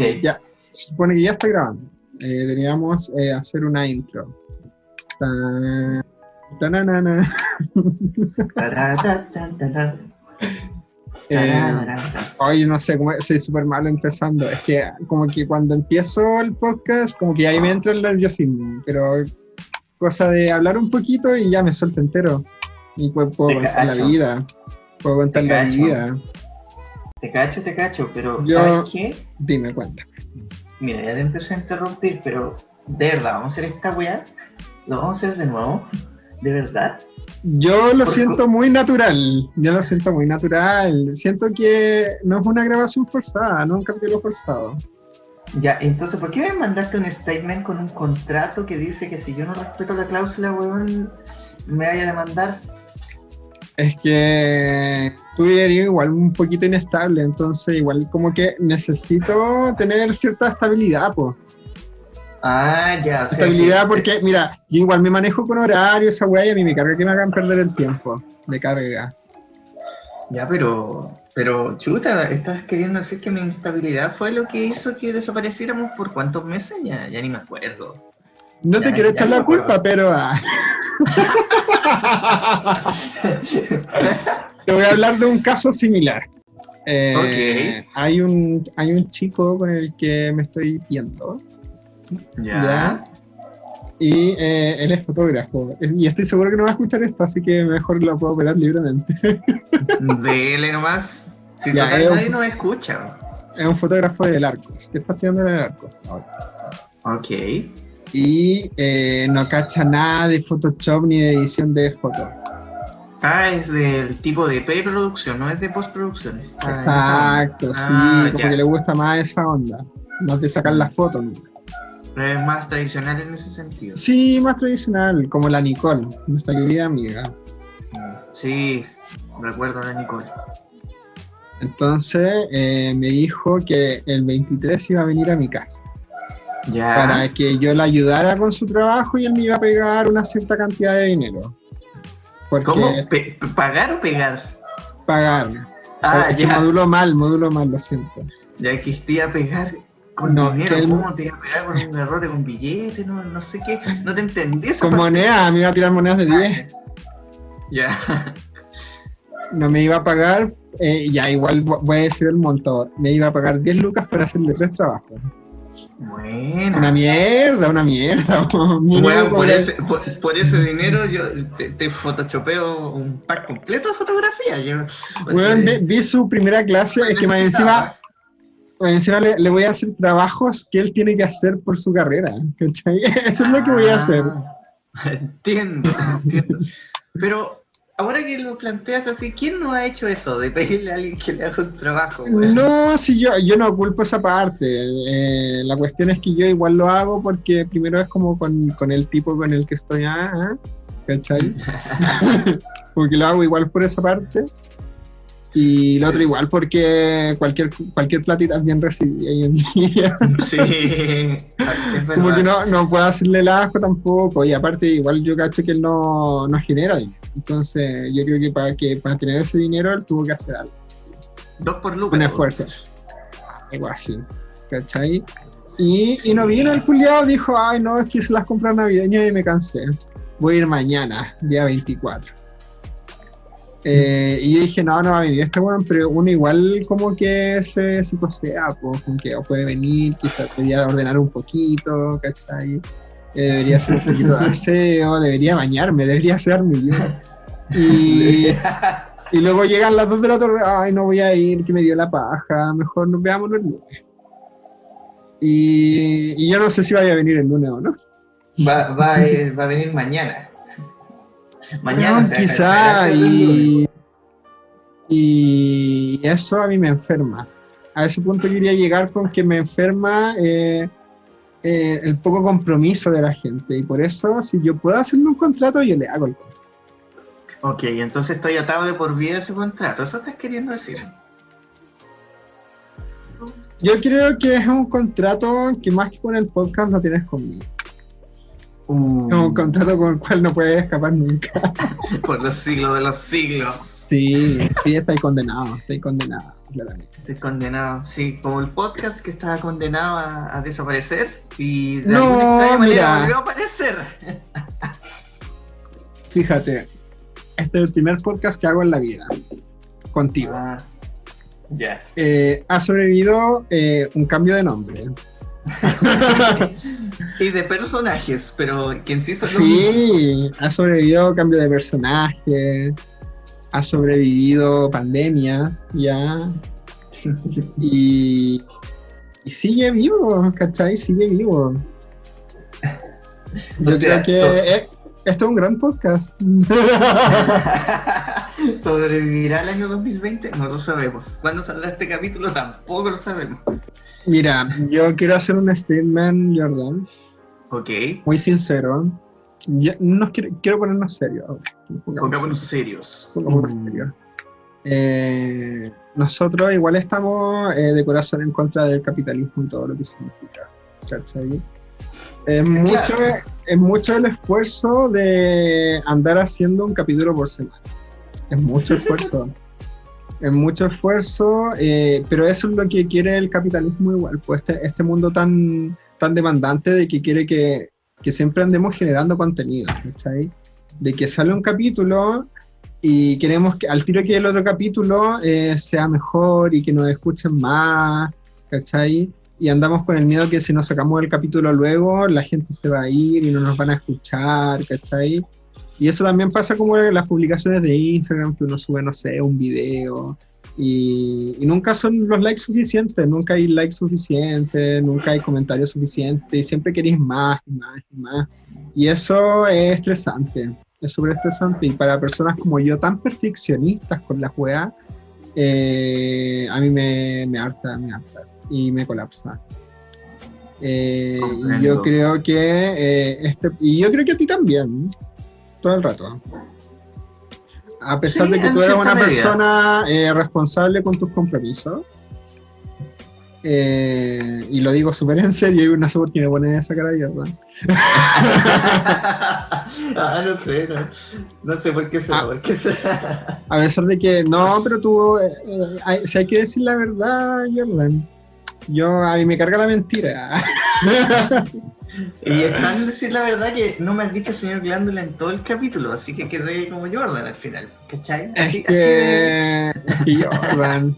Eh, Ok. Ya, se supone que ya está grabando. Eh, deberíamos eh, hacer una intro. Ta- tananana. Eh. Ay, no sé, como soy súper malo empezando. Es que como que cuando empiezo el podcast, como que ahí me entra el nerviosismo. Pero cosa de hablar un poquito y ya me suelto entero. Y puedo, puedo Te contar la vida. Puedo contar la vida. Te cacho, te cacho, pero Yo- ¿sabes qué? Dime, cuenta. Mira, ya te empecé a interrumpir, pero de verdad, ¿vamos a hacer esta weá? ¿Lo vamos a hacer de nuevo? ¿De verdad? Yo lo siento muy natural. Yo lo siento muy natural. Siento que no es una grabación forzada, no un capítulo forzado. Ya, entonces, ¿por qué me mandaste un statement con un contrato que dice que si yo no respeto la cláusula, weón, me vaya a demandar? Es que eres igual un poquito inestable, entonces igual como que necesito tener cierta estabilidad, pues. Ah, ya, sea, Estabilidad que- porque, mira, yo igual me manejo con horario, esa weá, y a mí me carga que me hagan perder el tiempo. Me carga. Ya, pero, pero, chuta, estás queriendo decir que mi inestabilidad fue lo que hizo que desapareciéramos por cuántos meses? Ya, ya ni me acuerdo. No te quiero echar la culpa, pero... ah. Te voy a hablar de un caso similar. Eh, hay, un, hay un chico con el que me estoy viendo Ya. y eh, él es fotógrafo. Y estoy seguro que no va a escuchar esto, así que mejor lo puedo operar libremente. Dele nomás. Si Ya, total nadie nos escucha. es un fotógrafo del Arcos, que está estudiando en el ahora. Ok. Y eh, no cacha nada de Photoshop ni de edición de fotos. Ah, es del tipo de preproducción, no es de postproducción. Ah. Exacto, sí, Ah, como ya. que le gusta más esa onda. No te sacan las fotos. ¿no? Pero es más tradicional en ese sentido. Sí, más tradicional, como la Nicole, nuestra querida amiga. Sí, recuerdo a la Nicole. Entonces eh, me dijo que el 23 iba a venir a mi casa Ya. para que yo le ayudara con su trabajo y él me iba a pegar una cierta cantidad de dinero. Porque ¿Cómo? ¿Pagar o pegar? pagar. Ah, ya. Modulo mal, modulo mal, lo siento. Ya existía pegar con No, dinero. que él- ¿Cómo te iba a pegar con un error de un billete? No, no sé qué. No te entendí Con monedas, me iba a tirar monedas de 10. Ya. No me iba a pagar, eh, ya igual vo- voy a decir el monto. Me iba a pagar 10 lucas para hacerle tres trabajos. Bueno. Una mierda, una mierda. Bueno, por ese, por, por ese dinero yo te, te photoshopeo un pack completo de fotografía. Yo, vi, vi su primera clase, es que más encima, más encima le, le voy a hacer trabajos que él tiene que hacer por su carrera. ¿cachai? Eso es lo que voy a hacer. Ah, Entiendo, entiendo. Pero ahora que lo planteas así, ¿quién no ha hecho eso de pedirle a alguien que le haga un trabajo? weón? No, si yo, yo no culpo esa parte. Eh, la cuestión es que yo igual lo hago porque primero es como con, con el tipo con el que estoy, ah, ah, ¿cachai? porque lo hago igual por esa parte. Y lo otro igual porque cualquier, cualquier platita es bien recibida hoy en día. Sí, es Como que no, no puedo hacerle el asco tampoco. Y aparte, igual yo cacho que él no, no genera dinero. Entonces, yo creo que para, que para tener ese dinero, él tuvo que hacer algo. Dos por lucas. Un esfuerzo. Algo así. ¿Cachai? Y, y no vino el culiado, dijo, ay, no, es que se las compras navideñas y me cansé. Voy a ir mañana, día 24. Eh, y yo dije, no, no va a venir este weón, pero uno igual como que se psicosea, pues, como que puede venir, quizás debería ordenar un poquito, ¿cachai? Eh, debería hacer un poquito de aseo, debería bañarme, debería hacerme yo. Y, y luego llegan las 2 de la tarde, ay, no voy a ir, que me dio la paja, mejor nos veamos el lunes. Y, y yo no sé si vaya a venir el lunes o no. Va, va a venir mañana. Mañana. No, quizá, y, y eso a mí me enferma. A ese punto quería llegar con que me enferma eh, eh, el poco compromiso de la gente. Y por eso, si yo puedo hacerle un contrato, yo le hago el contrato. Ok, entonces estoy atado de por vida ese contrato. ¿Eso estás queriendo decir? Yo creo que es un contrato que más que con el podcast lo tienes conmigo. Uh, un contrato con el cual no puedes escapar nunca. Por los siglos de los siglos. Sí, sí, estáis condenado, estoy condenado, claramente. Estoy condenado, sí, como el podcast que estaba condenado a, a desaparecer y de No, alguna extraña manera mira. volvió a aparecer. Fíjate, este es el primer podcast que hago en la vida, contigo. Ah, ya. Eh, ha sobrevivido eh, un cambio de nombre. y de personajes, pero que en sí son. Sí, ha sobrevivido cambio de personaje, ha sobrevivido pandemia, ya. Y, y sigue vivo, ¿cachai? Sigue vivo. Yo O sea, creo que so- esto es un gran podcast. ¿Sobrevivirá el año 2020? No lo sabemos. ¿Cuándo saldrá este capítulo? Tampoco lo sabemos. Mira, yo quiero hacer un statement, Jordan, Ok, muy sincero. Ya- nos quiero, quiero ponernos serios. Pongámonos serios. Pongámonos serios. Eh, nosotros igual estamos eh, de corazón en contra del capitalismo y todo lo que significa. ¿cachai? Es mucho, es mucho el esfuerzo de andar haciendo un capítulo por semana. Es mucho esfuerzo. es mucho esfuerzo, eh, pero eso es lo que quiere el capitalismo igual. Pues este, este mundo tan, tan demandante de que quiere que, que siempre andemos generando contenido. ¿cachai? De que sale un capítulo y queremos que al tiro que el otro capítulo eh, sea mejor y que nos escuchen más, ¿cachai? Y andamos con el miedo que si nos sacamos el capítulo luego, la gente se va a ir y no nos van a escuchar, ¿cachai? Y eso también pasa como en las publicaciones de Instagram, que uno sube, no sé, un video y, y nunca son los likes suficientes, nunca hay likes suficientes, nunca hay comentarios suficientes, y siempre queréis más y más y más. Y eso es estresante, es súper estresante. Y para personas como yo, tan perfeccionistas con la juega, eh, a mí me, me harta, me harta y me colapsa. Eh, y yo creo que eh, este, y yo creo que a ti también, todo el rato. A pesar Sí, de que tú eres una medida. persona eh, responsable con tus compromisos, eh, y lo digo súper en serio, y no sé por qué me ponen esa cara abierta. ah, no sé, no, no sé por qué será, Ah. por qué será. A pesar de que, no, pero tú, hay- si hay que decir la verdad, Jordan, yo, a mí me carga la mentira. Y es tan decir la verdad que no me has dicho señor Glándula en todo el capítulo, así que quedé como Jordan al final, ¿cachai? Es Así, así de... que, es que Jordan.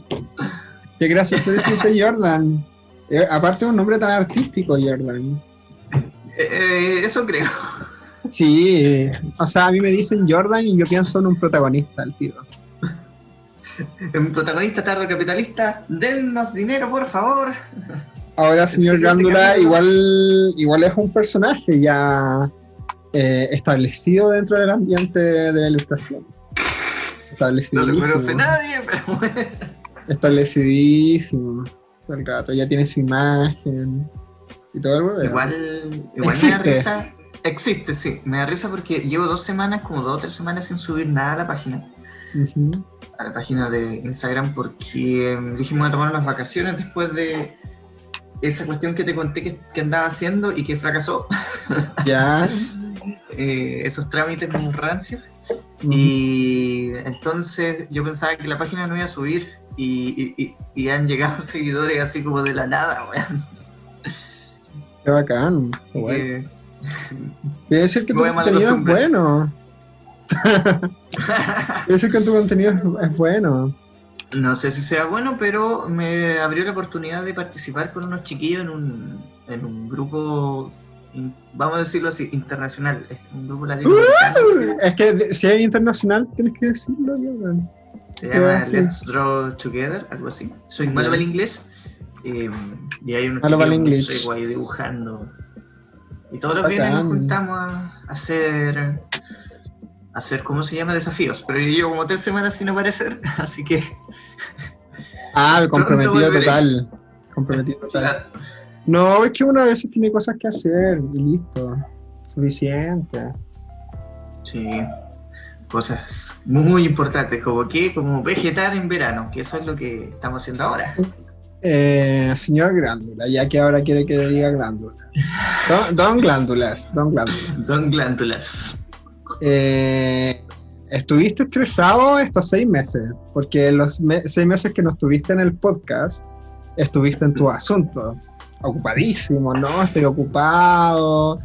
Qué gracioso decirte Jordan. Eh, aparte un nombre tan artístico, Jordan. Eh, eh, eso creo. Sí, o sea, a mí me dicen Jordan y yo pienso en un protagonista, el tío. Protagonista tardo capitalista, dennos dinero, por favor. Ahora, señor Gándula, igual, igual es un personaje ya eh, establecido dentro del ambiente de la ilustración. No lo Establecidísimo. conoce nadie, pero bueno. Establecitísimo. El gato ya tiene su imagen y todo el huevo. Igual, igual me da risa. Existe, sí. Me da risa porque llevo dos semanas, como dos o tres semanas sin subir nada a la página. A la página de Instagram porque eh, dijimos a tomar unas vacaciones después de esa cuestión que te conté que, que andaba haciendo y que fracasó. Ya. eh, esos trámites muy rancios. Ujú. Y entonces yo pensaba que la página no iba a subir y, y- y- y han llegado seguidores así como de la nada, weón. Qué bacán. Qué bueno. Debe ser que tu contenido es bueno. Ser que tu contenido es- bueno. No sé si sea bueno, pero me abrió la oportunidad de participar con unos chiquillos en un, en un grupo, in- vamos a decirlo así, internacional, es un grupo latinoamericano. Es que si es internacional, tienes que decirlo, Jordan. Se llama sí. Let's Draw Together, algo así. Soy malo para el inglés. eh, y hay unos chiquillos ahí dibujando. Y todos los viernes nos juntamos a hacer, hacer, ¿cómo se llama? Desafíos. Pero yo llevo como tres semanas sin aparecer, así que... Ah, comprometido total. Comprometido total. No, es que uno a veces tiene cosas que hacer y listo. Suficiente. Sí, cosas muy importantes, como que, como vegetar en verano, que eso es lo que estamos haciendo ahora. Eh, señor Glándula, ya que ahora quiere que le diga Glándula. Don, don Glándulas, Don Glándulas. Don glándulas. Eh, estuviste estresado estos seis meses, porque los me- seis meses que no estuviste en el podcast, estuviste en tu asunto. Ocupadísimo, ¿no? Estoy ocupado,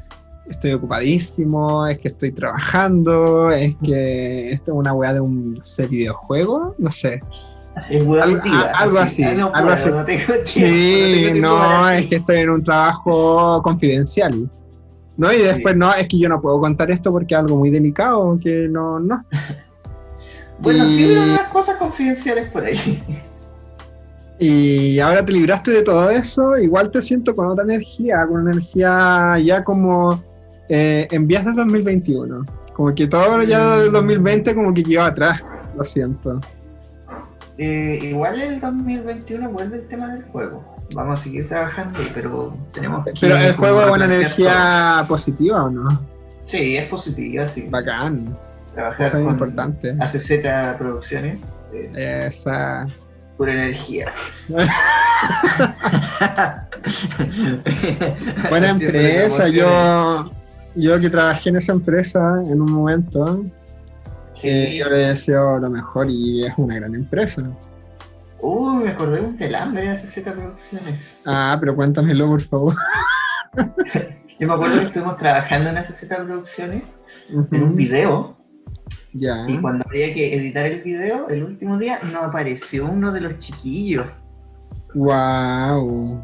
estoy ocupadísimo, es que estoy trabajando, es que esto es una weá de un ser videojuego, no sé. Es hueá Algo- activa, a- algo así, no algo así. no tengo tiempo, no Sí, tengo tiempo no, es que estoy en un trabajo confidencial. ¿No? Y después, no, es que yo no puedo contar esto porque es algo muy delicado, que no, no. Bueno, y- sí, unas cosas confidenciales por ahí. Y ahora te libraste de todo eso, igual te siento con otra energía, con una energía ya como eh, en vías de 2021. Como que todo ya del 2020 como que quedó atrás, lo siento. Eh, igual el 2021 vuelve el tema del juego. Vamos a seguir trabajando, pero tenemos que Pero el juego es una energía positiva o no? Sí, es positiva, sí. Bacán, Trabajar con importante. ACZ Producciones es Esa. pura energía. Buena empresa, yo, yo que trabajé en esa empresa en un momento, Sí. eh, yo le deseo lo mejor y es una gran empresa. Uy, me acordé de un pelambre de ACZ Producciones. Ah, pero cuéntamelo por favor. Yo me acuerdo que estuvimos trabajando en ACZ Producciones en un video Ya. y cuando había que editar el video, el último día, no apareció uno de los chiquillos. Wow.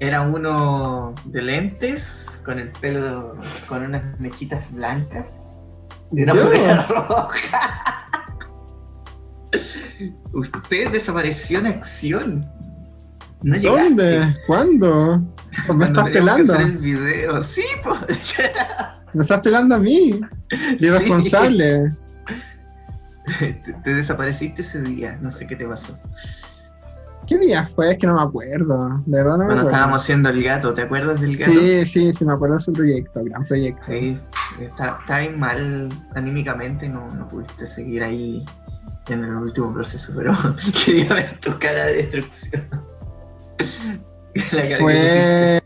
Era uno de lentes, con el pelo, con unas mechitas blancas y una roja. Usted desapareció en acción. No. ¿Dónde? ¿Cuándo? ¿Me Cuando estás teníamos que pelando? hacer el video. Sí, pues. ¿Me estás pelando a mí? Irresponsable. Te, te desapareciste ese día. No sé qué te pasó. ¿Qué día fue? Es que no me acuerdo. De verdad no me Cuando acuerdo. estábamos haciendo el gato, ¿te acuerdas del gato? Sí, sí, sí, me acuerdo de ese proyecto, gran proyecto. Sí, bien mal anímicamente, no, no pudiste seguir ahí en el último proceso, pero quería ver tu cara de destrucción. La cara que Fue.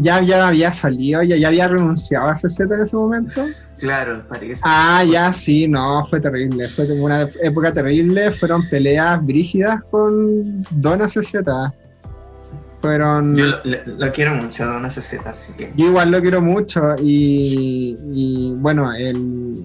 Ya, ya había salido, ya, ya había renunciado a CZ en ese momento. Claro, parece. Ah, ya sí, no, fue terrible. Fue como una época terrible. Fueron peleas brígidas con Dona CZ. Fueron. Yo lo, lo- lo quiero mucho, Don CZ, así que. Yo igual lo quiero mucho y, y, bueno, el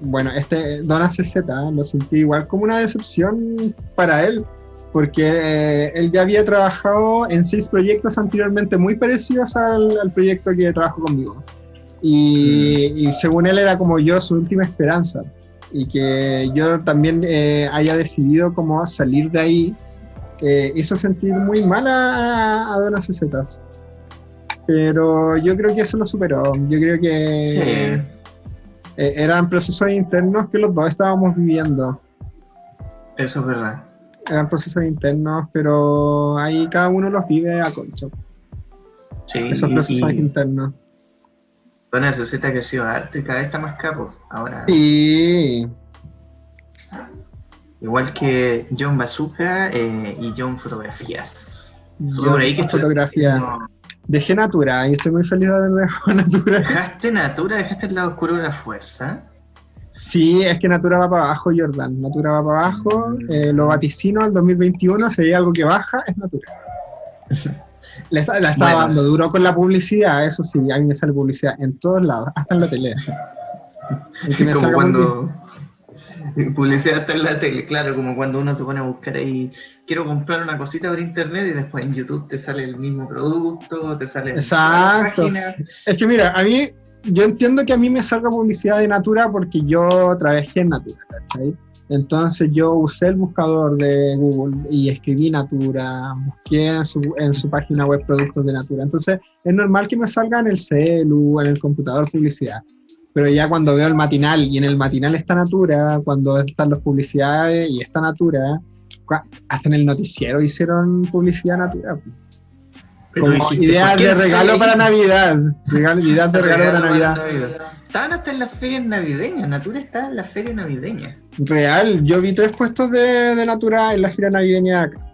bueno, este Dona CZ lo sentí igual como una decepción para él, porque eh, él ya había trabajado en seis proyectos anteriormente muy parecidos al, al proyecto que trabajó conmigo. Y, y según él era como yo su última esperanza. Y que yo también eh, haya decidido como salir de ahí, eh, hizo sentir muy mal a, a Dona CZ. Pero yo creo que eso lo superó. Yo creo que Sí. Eh, eran procesos internos que los dos estábamos viviendo. Eso es verdad. Eran procesos internos, pero ahí cada uno los vive a concho. Sí, Esos procesos y internos. Don CZ ha crecido harto y cada vez está más capo. Ahora, Sí, igual que John Bazooka eh, y John Fotografías. Por ahí que estoy fotografía. Dejé Natura y estoy muy feliz de haber dejado Natura. ¿Dejaste Natura? ¿Dejaste el lado oscuro de la fuerza? Sí, es que Natura va para abajo, Jordan. Natura va para abajo. eh, lo vaticino al 2021. Si hay algo que baja, es Natura. Está- la estaba Bueno. dando duro con la publicidad, eso sí, a mí me sale publicidad en todos lados, hasta en la tele. Y que me como cuando publicidad está en la tele, claro, como cuando uno se pone a buscar ahí, quiero comprar una cosita por internet y después en YouTube te sale el mismo producto, te sale Exacto. páginas. Es que mira, a mí, yo entiendo que a mí me salga publicidad de Natura porque yo trabajé en Natura, ¿cachai? Entonces yo usé el buscador de Google y escribí Natura, busqué en su, en su página web productos de Natura. Entonces es normal que me salga en el celu, en el computador publicidad. Pero ya cuando veo el matinal y en el matinal está Natura, cuando están las publicidades y está Natura, hasta en el noticiero hicieron publicidad Natura. Como ideas ¿por qué de regalo para? Navidad. Ideas de regalo para Navidad. Estaban hasta en las ferias navideñas, Natura está en las ferias navideñas. Real, yo vi tres puestos de, de Natura en la gira navideña de acá.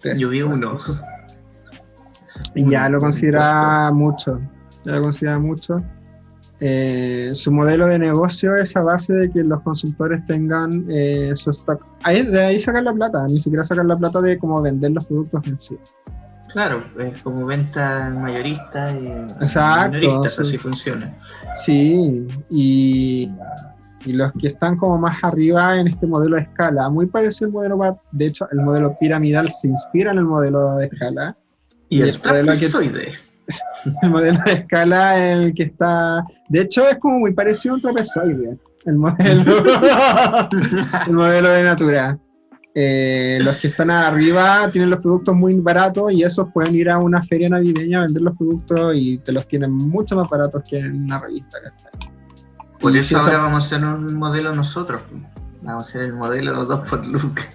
Tres. Yo vi uno. Y ya lo considera mucho. Ya lo considera mucho. Eh, su modelo de negocio es a base de que los consultores tengan eh, su stock. Ahí, de ahí sacar la plata, ni siquiera sacar la plata de cómo vender los productos en sí. Claro, es como venta mayorista y Exacto, minorista, sí. así funciona. Sí, y, y los que están como más arriba en este modelo de escala, muy parecido al modelo, de hecho, el modelo piramidal se inspira en el modelo de escala. Y, Y el el que-. El modelo de escala el que está, de hecho, es como muy parecido a un trapezoide, el modelo, el modelo de Natura. Eh, los que están arriba tienen los productos muy baratos y esos pueden ir a una feria navideña a vender los productos y te los tienen mucho más baratos que en una revista, ¿cachai? Por Y eso si eso- ahora vamos a hacer un modelo nosotros. Vamos a hacer el modelo 2 por Lucas.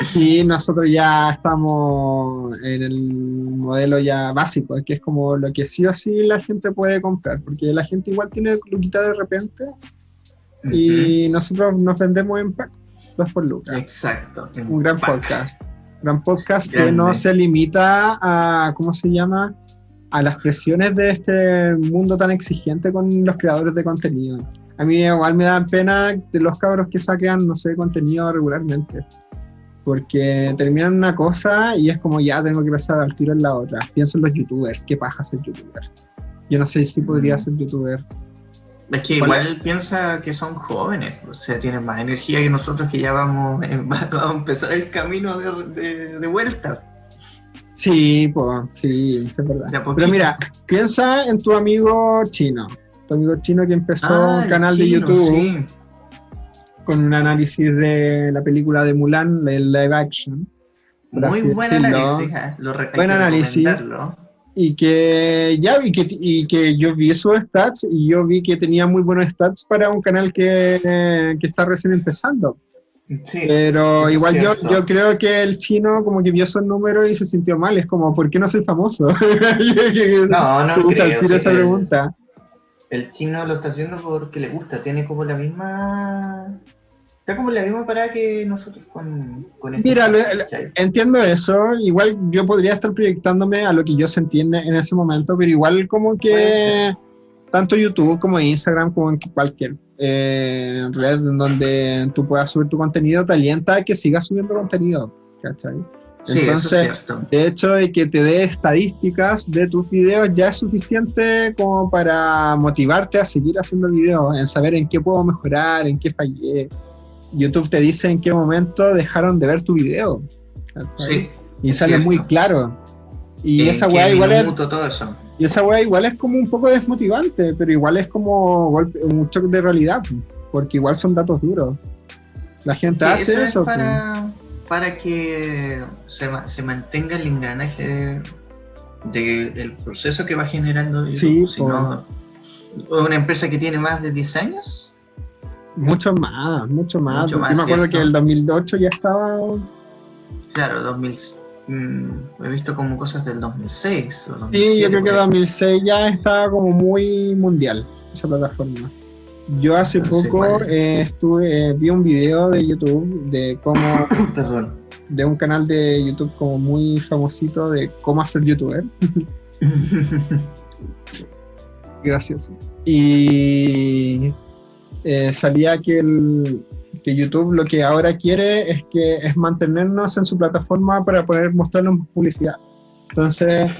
Sí, nosotros ya estamos en el modelo ya básico, que es como lo que sí o sí la gente puede comprar, porque la gente igual tiene luquita de repente y nosotros nos vendemos en pack, dos por lucas. Exacto. Un gran pack. podcast. Gran podcast que no se limita a, ¿cómo se llama? A las presiones de este mundo tan exigente con los creadores de contenido. A mí igual me da pena de los cabros que saquean, no sé, contenido regularmente. Porque terminan una cosa y es como ya tengo que pasar al tiro en la otra. Pienso en los youtubers, qué paja ser youtuber. Yo no sé si podría Mm. ser youtuber. Es que ¿Cuál- igual piensa que son jóvenes, o sea, tienen más energía que nosotros que ya vamos, vamos a empezar el camino de, de- de vuelta. Sí, pues, sí, es verdad. Pero mira, piensa en tu amigo chino. Tu amigo chino que empezó Ah, un canal de YouTube sí. Con un análisis de la película de Mulan, el live action. Muy así buen análisis, ah, lo Buen análisis. Y que ya vi que, y que yo vi sus stats y yo vi que tenía muy buenos stats para un canal que, que está recién empezando. Sí, Pero igual yo, yo creo que el chino como que vio esos números y se sintió mal. Es como, ¿por qué no soy famoso? No, no se creo, sí esa pregunta. El chino lo está haciendo porque le gusta, tiene como la misma. Está como la misma parada que nosotros con, con este Mira, ¿cachai? Entiendo eso. Igual yo podría estar proyectándome a lo que yo sentí en, en ese momento, pero igual como que tanto YouTube como Instagram, como en cualquier eh, red en donde tú puedas subir tu contenido, te alienta a que sigas subiendo contenido. ¿cachai? Sí, Entonces, eso es cierto. De hecho, de que te dé estadísticas de tus videos ya es suficiente como para motivarte a seguir haciendo videos, en saber en qué puedo mejorar, en qué fallé. YouTube te dice en qué momento dejaron de ver tu video. Sí. Y sale cierto. muy claro. Y ¿En esa weá igual es, todo eso. y esa weá igual es como un poco desmotivante, pero igual es como golpe, un choque de realidad, porque igual son datos duros. La gente hace eso eso. es pues. para, para que se, se mantenga el engranaje de- del proceso que va generando YouTube. Sí, si no, una empresa que tiene más de 10 años, Mucho más, mucho más. Mucho Yo más, me acuerdo ¿cierto? que el 2008 ya estaba. claro, 2000, mm, he visto como cosas del 2006 o 2007. Sí, yo creo que por ahí. 2006 ya estaba como muy mundial esa plataforma. Yo hace No sé poco eh, estuve, eh, vi un video de YouTube de cómo, Perdón. de un canal de YouTube como muy famosito de cómo hacer youtuber. Gracioso. Y eh, salía que, el, que YouTube lo que ahora quiere es que es mantenernos en su plataforma para poder mostrarnos publicidad. Entonces,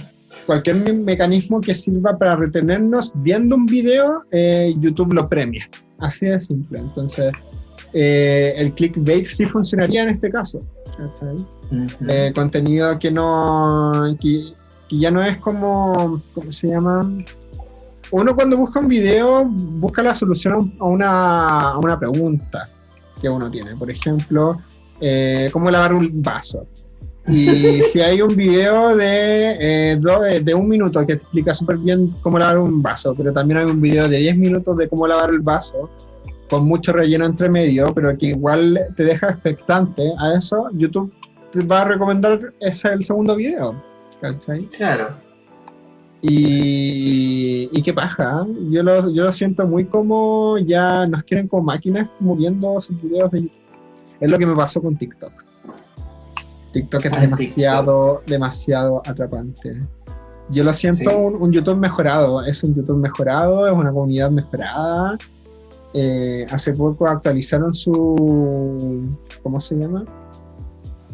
cualquier me- mecanismo que sirva para retenernos viendo un video, eh, YouTube lo premia. Así de simple. Entonces, eh, el clickbait sí funcionaría en este caso. ¿cachai? Ujú. Eh, contenido que no que, que ya no es como ¿cómo se llama? Uno cuando busca un video busca la solución a una, a una pregunta que uno tiene por ejemplo eh, cómo lavar un vaso y si hay un video de, eh, do- de un minuto que explica súper bien cómo lavar un vaso, pero también hay un video de 10 minutos de cómo lavar el vaso, con mucho relleno entre medio, pero que igual te deja expectante a eso, YouTube te va a recomendar ese el segundo video. ¿cachai? Claro. Y, y qué paja, ¿eh? yo lo, yo lo siento muy como ya nos quieren como máquinas moviendo sus videos de YouTube. Es lo que me pasó con TikTok. TikTok es Ah, demasiado, demasiado atrapante. Yo lo siento Sí. un, un YouTube mejorado, es un YouTube mejorado, es una comunidad mejorada. Eh, hace poco actualizaron su, ¿cómo se llama?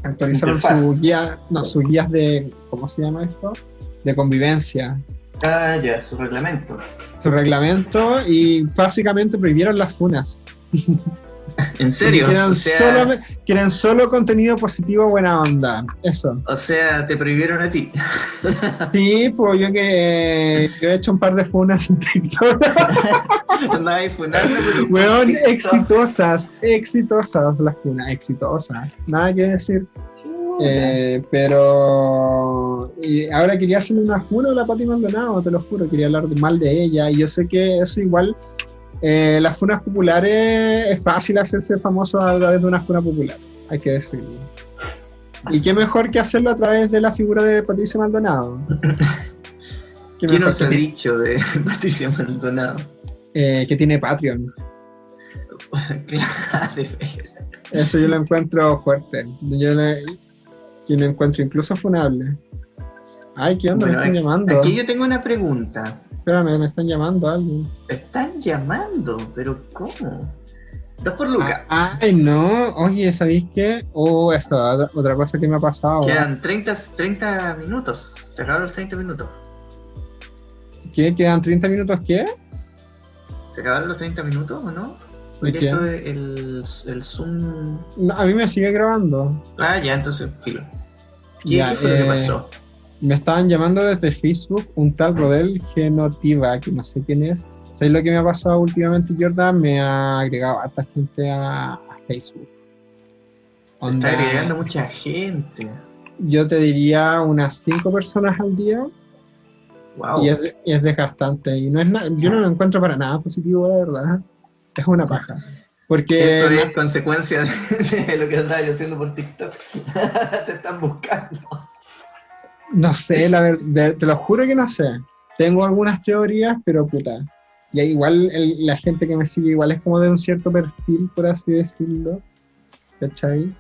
Actualizaron Interfaz. su guía, no, sus guías de, ¿cómo se llama esto? De convivencia, Ah, ya, su reglamento. su reglamento y básicamente prohibieron las funas. ¿En serio? Quieren, O sea, solo, quieren solo contenido positivo, buena onda. Eso. o sea, te prohibieron a ti. Sí, pues yo que yo he hecho un par de funas en TikTok. Funando por un Weón, exitosas, exitosas las funas, exitosas. Nada que decir. Eh, pero y ahora quería hacerle una funa a la Pati Maldonado, te lo juro, quería hablar de- mal de ella. Y yo sé que eso igual, eh, las funas populares es fácil hacerse famoso a través de una funa popular, hay que decirlo. Y qué mejor que hacerlo a través de la figura de Patricia Maldonado. Qué ¿Qué nos ha dicho de Patricia Maldonado? eh, que tiene Patreon. Eso yo lo encuentro fuerte. Yo lo, yo lo encuentro incluso funable. Ay, ¿qué onda? Bueno, me están aquí- llamando. Aquí yo tengo una pregunta. Espérame, me están llamando alguien. ¿Me están llamando? ¿Pero cómo? Dos por Luca. Ah, Ay, no. Oye, ¿sabéis qué? Oh, eso, otra- otra cosa que me ha pasado. Quedan 30, 30 minutos. Se acabaron los 30 minutos. ¿Qué? ¿Quedan 30 minutos qué? ¿Se acabaron los 30 minutos o no? ¿De Porque qué? esto el, el Zoom. No, a mí me sigue grabando. Ah, ya, entonces, filo. ¿Qué, Ya, qué fue lo eh, que pasó? Me estaban llamando desde Facebook un tal Rodel Genotiva, que no sé quién es. ¿Sabéis lo que me ha pasado últimamente, Jordan? Me ha agregado a harta gente a, a Facebook. Onda, está agregando mucha gente. yo te diría unas 5 personas al día Wow. y es, y es desgastante. Y no es yo no lo encuentro para nada positivo, de verdad. Es una paja. Porque Eso es consecuencia de, lo que andabas haciendo por TikTok. Te están buscando. no sé, la ver- de- te lo juro que no sé. Tengo algunas teorías, pero puta. Y igual el- la gente que me sigue igual es como de un cierto perfil, por así decirlo. ¿Cachai?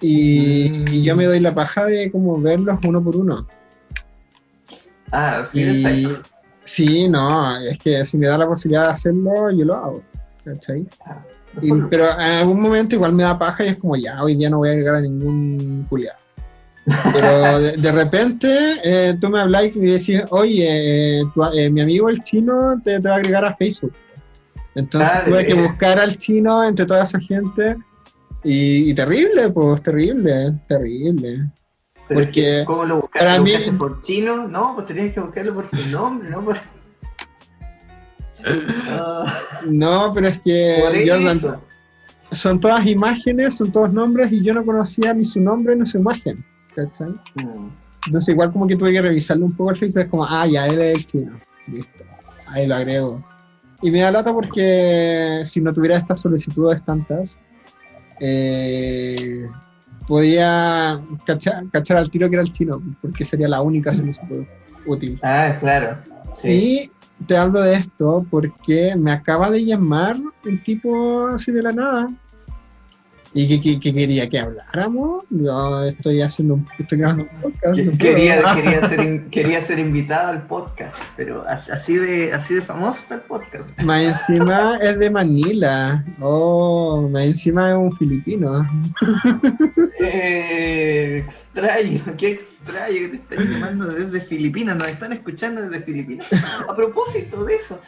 Y, Mm. y yo me doy la paja de como verlos uno por uno. Ah, sí, sí, no, es que si me da la posibilidad de hacerlo, yo lo hago. ¿Cachai? Ah, Y- pero en algún momento igual me da paja y es como ya, hoy día no voy a agregar a ningún culiado. Pero de, de repente eh, tú me hablas y decís, oye, eh, tu- eh, mi amigo el chino te, te va a agregar a Facebook. Entonces de tuve que buscar al chino entre toda esa gente y, y terrible, pues terrible, terrible. Pero porque que, ¿Cómo lo buscaste? para ¿Lo mí- buscaste por chino? No, pues tenías que buscarlo por su nombre, ¿no? Por, No, pero es que Jordan, son todas imágenes, son todos nombres y yo no conocía ni su nombre ni su imagen. ¿Cachai? Mm. Entonces igual como que tuve que revisarlo un poco el Facebook, es como, ah, ya, él es el chino. Listo. Ahí lo agrego. Y me da lata porque si no tuviera estas solicitudes tantas, eh, podía cachar, cachar al tiro que era el chino, porque sería la única solicitud útil. Ah, claro. Sí. Te hablo de esto porque me acaba de llamar un tipo así de la nada. ¿Y que- que quería que habláramos? Yo estoy haciendo un, estoy grabando un podcast. No. Quería, quería, ser, in- quería ser invitado al podcast, pero as- así de, así de famoso está el podcast. Más encima es de Manila. Oh, más encima es un filipino. Eh, extraño, qué extraño que te están llamando desde Filipinas, nos están escuchando desde Filipinas. A propósito de eso,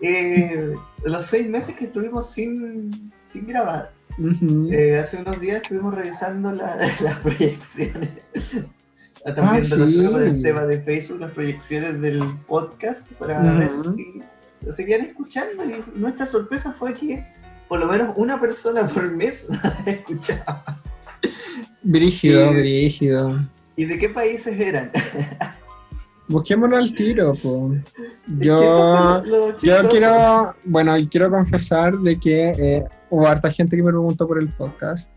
eh, los seis meses que estuvimos sin, sin grabar, Eh, hace unos días estuvimos revisando la- las proyecciones. Ah, También sí. relacionado con el tema de Facebook, las proyecciones del podcast para ver si lo seguían escuchando. Y nuestra sorpresa fue que por lo menos una persona por mes escuchaba. Brígido, Sí. brígido. ¿Y de qué países eran? Busquémoslo al tiro, po. Es que Yo, lo- lo yo quiero, bueno, y quiero confesar de que eh, hubo harta gente que me preguntó por el podcast.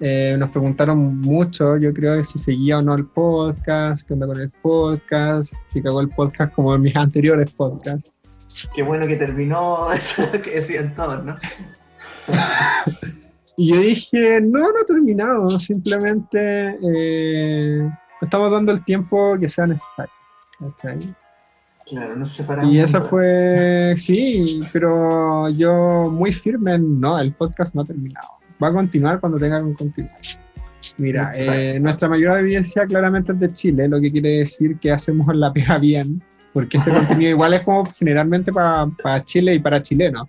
Eh, nos preguntaron mucho, yo creo si seguía o no el podcast, qué onda con el podcast, si cagó el podcast como en mis anteriores podcasts. Qué bueno que terminó eso que decían todos, ¿no? Y yo dije, no, no he terminado, simplemente eh, estamos dando el tiempo que sea necesario. Claro, nos separamos. Y esa fue, sí, pero yo muy firme, en, no, el podcast no ha terminado. Va a continuar cuando tenga que continuar. Mira, eh, nuestra mayor audiencia claramente es de Chile, lo que quiere decir que hacemos la pega bien, porque este contenido igual es como generalmente para Chile y para chilenos.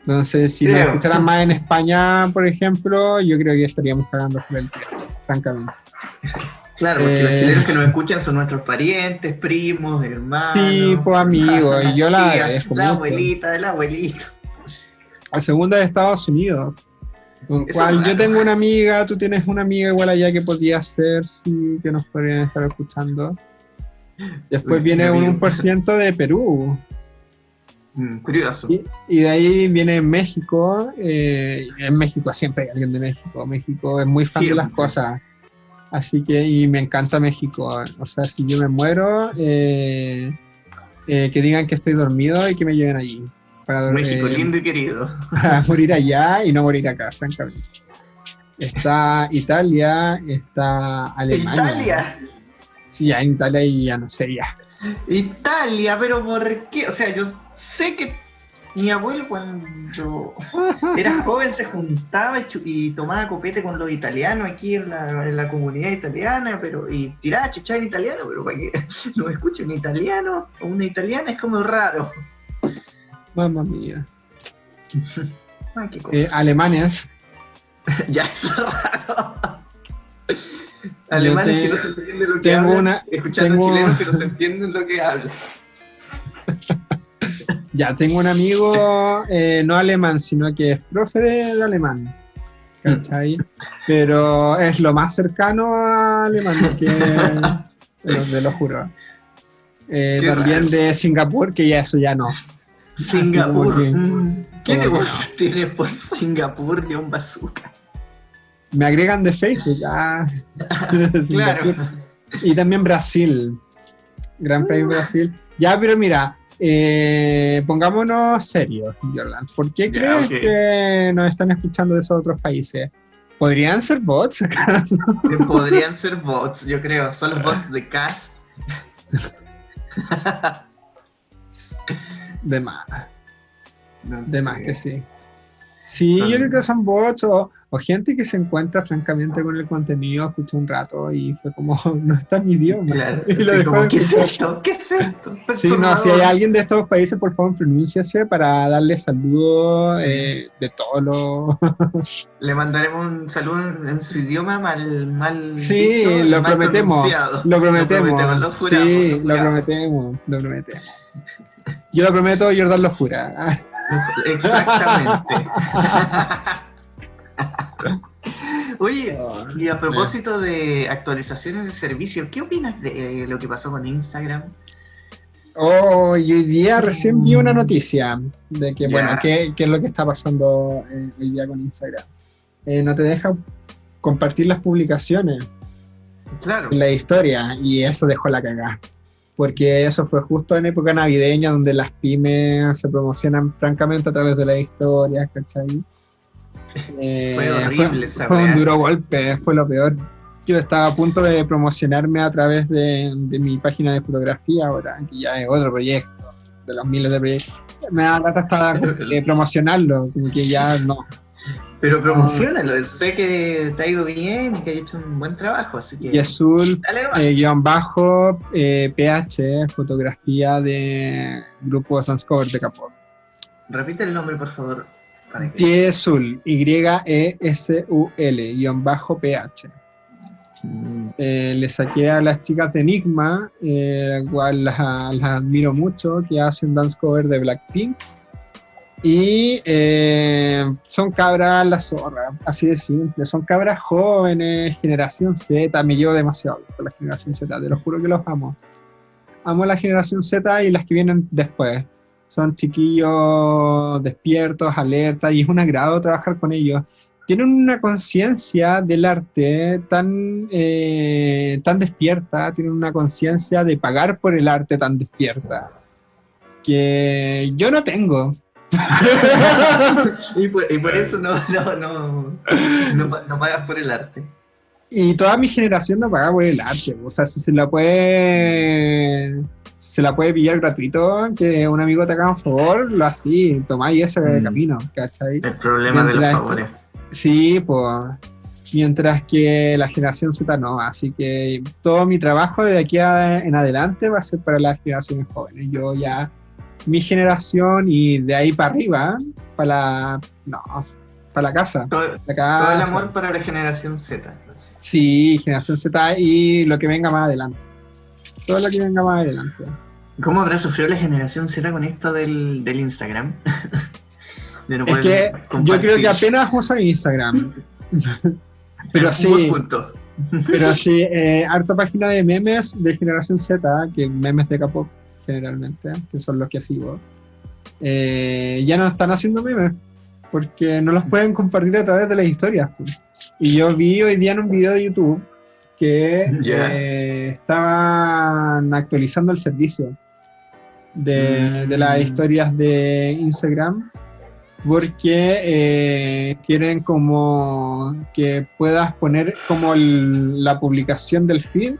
Entonces, si nos Creo. escucharan más en España, por ejemplo, yo creo que estaríamos cagando por el tiempo, francamente. Claro, porque Eh. los chilenos que nos escuchan son nuestros parientes, primos, hermanos. Sí, pues, amigos, y yo la agradezco La abuelita, el abuelito. La segunda de Estados Unidos. Con cual yo raro. tengo una amiga, tú tienes una amiga igual allá que podría ser, sí, que nos podrían estar escuchando. Después Uy, viene un amigo. 1% de Perú. Mm, curioso. Y, y de ahí viene México. eh, en México siempre hay alguien de México. México es muy fan de las cosas. Así que, y me encanta México. O sea, si yo me muero, eh, eh, que digan que estoy dormido y que me lleven allí. Para, dor- México, eh, lindo y querido. para morir allá y no morir acá, francamente. Está Italia, está Alemania. Italia. Sí, ya en Italia y ya no sé, ya. Italia, pero ¿por qué? O sea, yo sé que mi abuelo cuando era joven se juntaba y, y tomaba copete con los italianos aquí en la, en la comunidad italiana, pero y tiraba chucha en italiano, pero para que no me escuche un italiano o una italiana es como raro. Mamma mía. Ay, qué Eh, cosa. alemanes. ya es raro. Alemanes te- que no se entienden lo que hablan, una- escuchando tengo- chilenos que no se entienden lo que hablan. Ya, tengo un amigo eh, no alemán, sino que es profe de, de alemán. ¿Cachai? Pero es lo más cercano a alemán que te lo, te lo juro. Eh, también raro. de Singapur, que ya eso ya no. Singapur. Que- mm, ¿Qué que negocios tienes por Singapur de un bazooka? Me agregan de Facebook. Ah, de Claro. Y también Brasil. Gran país Brasil. Ya, pero mira, eh, pongámonos serios, Jordan. ¿Por qué crees que nos están escuchando de esos otros países? ¿Podrían ser bots acaso? Podrían ser bots, yo creo. Son los bots de cast. De más, No de sé. más que sí. Sí, Son- yo creo que son bots o, o gente que se encuentra francamente con el contenido, escuchó un rato y fue como, no está mi idioma. Claro, Y lo como, de ¿qué es esto? ¿Qué es esto? Sí, no, si hay alguien de estos países, por favor, pronúnciase para darle saludos Sí. eh, de todos los... Le mandaremos un saludo en, su idioma mal, mal Sí, dicho lo mal prometemos, pronunciado. Lo prometemos. lo juramos, sí, lo lo prometemos, lo prometemos. Yo lo prometo, Jordan lo jura. Exactamente. Oye, y a propósito de actualizaciones de servicio, ¿qué opinas de eh, lo que pasó con Instagram? Oh, y hoy día recién vi una noticia de que, bueno, ¿qué, qué es lo que está pasando eh, hoy día con Instagram? Eh, no te deja compartir las publicaciones. Claro. la historia y eso dejó la cagada. Porque eso fue justo en época navideña donde las pymes se promocionan francamente a través de las historias, ¿cachai? Eh, Fue horrible esa fue un duro golpe, fue lo peor. Yo estaba a punto de promocionarme a través de, de mi página de fotografía ahora, que ya es otro proyecto, de los miles de proyectos. Me da lata hasta eh, promocionarlo, como que ya no. Pero promocionalo, sé que te ha ido bien y que has hecho un buen trabajo, así que Y azul, eh, guion bajo eh, PH, fotografía de grupo Sanscover de Capó. Repite el nombre, por favor. Yesul, Y-S-U-L, guion bajo PH. Eh, le saqué a las chicas de Enigma, eh, cual las, las admiro mucho, que hacen dance cover de Blackpink. Y eh, son cabras la zorra, así de simple. Son cabras jóvenes, generación Z. Me llevo demasiado con la generación Z, te lo juro que los amo. Amo la generación Z y las que vienen después. Son chiquillos despiertos, alertas, y es un agrado trabajar con ellos tienen una conciencia del arte tan, eh, tan despierta, tienen una conciencia de pagar por el arte tan despierta, que yo no tengo. y, por, y, por, eso no, no, no, no, no pagas por el arte. Y toda mi generación no paga por el arte. O sea, si se la puede se la puede pillar gratuito, que un amigo te haga un favor, lo así, tomáis ese mm. camino, ¿cachai? El problema de los favores. Sí, pues. Mientras que la generación Z no, así que todo mi trabajo de aquí en adelante va a ser para las generaciones jóvenes. Yo ya, mi generación y de ahí para arriba, para la, no, para la casa. Todo, el amor para la generación Z. Sí, generación Z y lo que venga más adelante. Todo lo que venga más adelante. ¿Cómo habrá sufrido la generación Z con esto del, del Instagram? es que yo creo que apenas usa Instagram. pero sí. pero sí, eh, harta página de memes de generación Z, que memes de K-pop generalmente, que son los que sigo. Eh, ya no están haciendo memes porque no los pueden compartir a través de las historias. Y yo vi hoy día en un video de YouTube que eh, estaban actualizando el servicio de, las mm. historias de Instagram porque eh, quieren como que puedas poner como la publicación del feed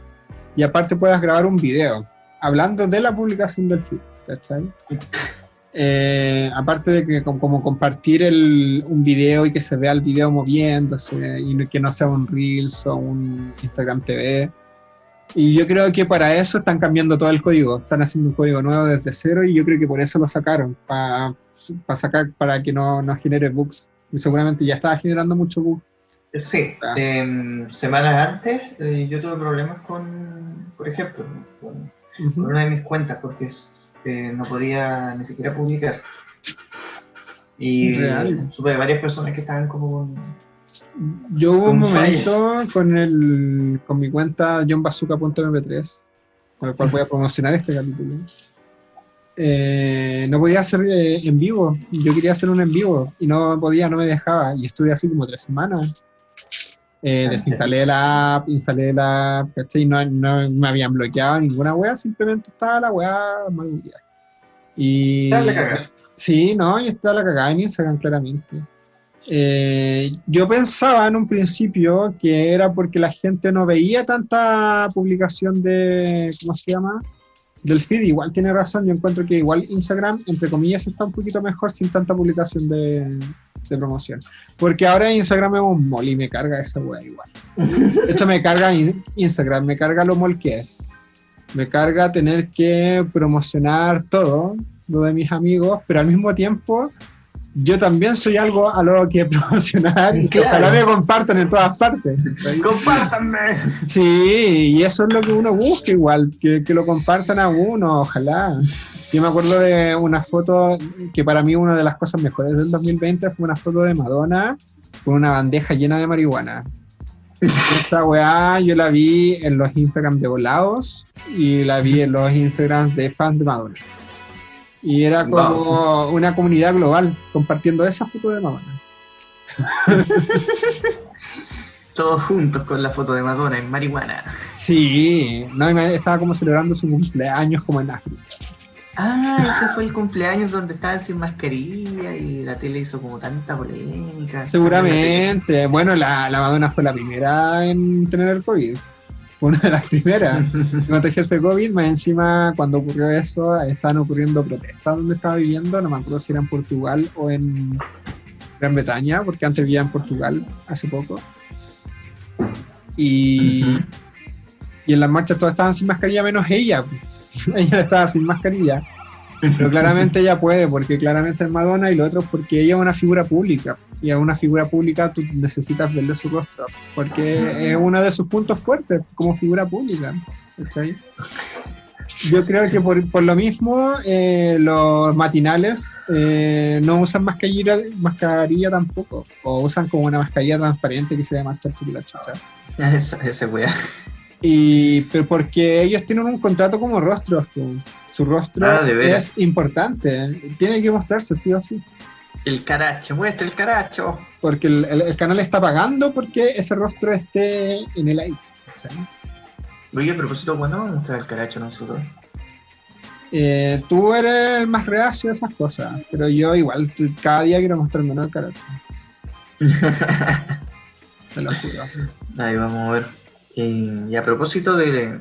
y aparte puedas grabar un video hablando de la publicación del feed, ¿cachai? Eh, aparte de que como, compartir un video y que se vea el video moviéndose y que no sea un Reels o un Instagram TV. Y yo creo que para eso están cambiando todo el código, están haciendo un código nuevo desde cero y yo creo que por eso lo sacaron, para sacar, para que no, no genere bugs. Y seguramente ya estaba generando mucho bug. Sí, em, semanas antes eh, yo tuve problemas con, por ejemplo, con, una de mis cuentas porque no podía ni siquiera publicar. Y supe de varias personas que estaban como... Yo hubo un momento con, el, con mi cuenta johnbazooka.mp3, con el cual voy a promocionar este capítulo. Eh, no podía hacer eh, en vivo, yo quería hacer un en vivo y no podía, no me dejaba. Y estuve así como tres semanas. Eh, desinstalé la app, instalé la app, ¿cachai? No, no me habían bloqueado ninguna wea, simplemente estaba la wea mal Y. La sí, no, y estaba la cagada en Instagram, claramente. Eh, yo pensaba en un principio que era porque la gente no veía tanta publicación de. ¿Cómo se llama? Del feed. Igual tiene razón, yo encuentro que igual Instagram, entre comillas, está un poquito mejor sin tanta publicación de, de promoción. Porque ahora Instagram es un mall y me carga esa wea igual. De hecho, me carga Instagram, me carga lo mall que es. Me carga tener que promocionar todo, lo de mis amigos, pero al mismo tiempo yo también soy algo a lo que promocionar y que ojalá me compartan en todas partes. ¡Compártanme! Sí, y eso es lo que uno busca igual, que, que lo compartan a uno, ojalá. Yo me acuerdo de una foto que para mí una de las cosas mejores del 2020 fue una foto de Madonna con una bandeja llena de marihuana. Esa weá yo la vi en los Instagram de volados y la vi en los Instagram de fans de Madonna. Y era como una comunidad global compartiendo esa foto de Madonna. Todos juntos con la foto de Madonna en marihuana. Sí, no, estaba como celebrando su cumpleaños como en África. Ah, ese fue el cumpleaños donde estaban sin mascarilla y la tele hizo como tanta polémica. Seguramente. Bueno, la, la Madonna fue la primera en tener el COVID. Una de las primeras en contagiarse de COVID. Más encima, cuando ocurrió eso, estaban ocurriendo protestas donde estaba viviendo. No me acuerdo si era en Portugal o en Gran Bretaña, porque antes vivía en Portugal hace poco. Y, y en las marchas todas estaban sin mascarilla, menos ella. ella estaba sin mascarilla. Pero claramente ella puede, porque claramente es Madonna y lo otro porque ella es una figura pública. Y a una figura pública tú necesitas verle su rostro, porque es uno de sus puntos fuertes como figura pública. Yo creo que por, por lo mismo eh, los matinales eh, no usan mascarilla, mascarilla tampoco, o usan como una mascarilla transparente que se llama chacha y la chucha. Ese, ese y, pero porque ellos tienen un contrato como rostro. Su rostro ah, es importante. Tiene que mostrarse sí o sí. El caracho, muestra el caracho. Porque el, canal está pagando porque ese rostro esté en el aire. Oye, a propósito, ¿cuándo vamos a mostrar el caracho nosotros? Eh, tú eres el más reacio a esas cosas, pero yo igual cada día quiero mostrarme el carácter. Te lo juro. Ahí vamos a ver. Eh, y a propósito de,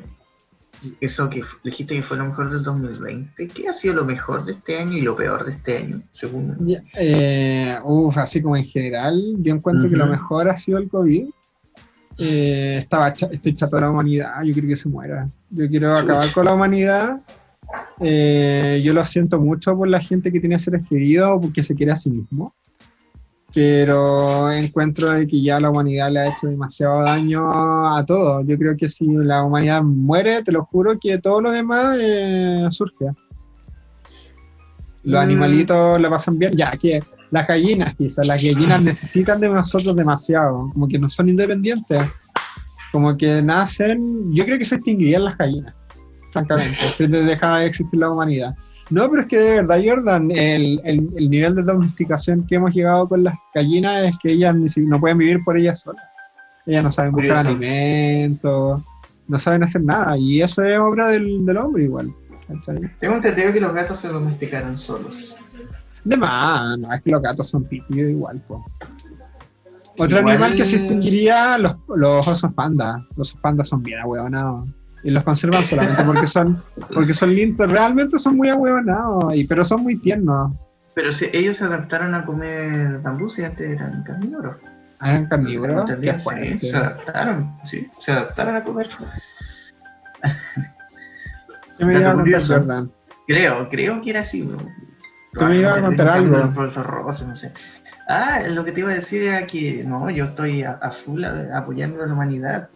eso que dijiste que fue lo mejor del 2020, ¿qué ha sido lo mejor de este año y lo peor de este año, según eh, uf, así como en general, yo encuentro que lo mejor ha sido el COVID. Eh, estaba estoy chato de la humanidad, yo quiero que se muera. Yo quiero acabar con la humanidad. Eh, yo lo siento mucho por la gente que tiene seres queridos o porque se quiere a sí mismo. Pero encuentro de que ya la humanidad le ha hecho demasiado daño a todo. Yo creo que si la humanidad muere, te lo juro que todo lo demás eh, surge. Los Mm. animalitos la pasan bien. Ya, que las gallinas, quizás, las gallinas necesitan de nosotros demasiado, como que no son independientes. Como que nacen, yo creo que se extinguirían las gallinas, francamente, si les de existir la humanidad. No, pero es que de verdad, Jordan, el, el- el nivel de domesticación que hemos llegado con las gallinas es que ellas ni si- no pueden vivir por ellas solas. Ellas no saben buscar alimentos, no saben hacer nada, y eso es obra del, del hombre igual. ¿cachai? Tengo entendido que los gatos se domesticaron solos. De más, no, es que los gatos son pipíos igual, po. Otro Igual- animal que se extinguiría, los, los osos panda. Los osos panda son bien ahueonados. Y los conservan solamente porque son, porque son lindos. Realmente son muy ahueonados, y, pero son muy tiernos. Pero si ellos se adaptaron a comer bambú si antes eran carnívoros. Carnívoros. Qué entendido, fuerte. sí, se adaptaron, sí, se adaptaron a comer. Yo me iba a contar. Creo, creo que era así. bro. Tú me ibas a contar algo. el profesor Rosa, no sé. Ah, lo que te iba a decir era que no, yo estoy a, a full a- apoyando a la humanidad.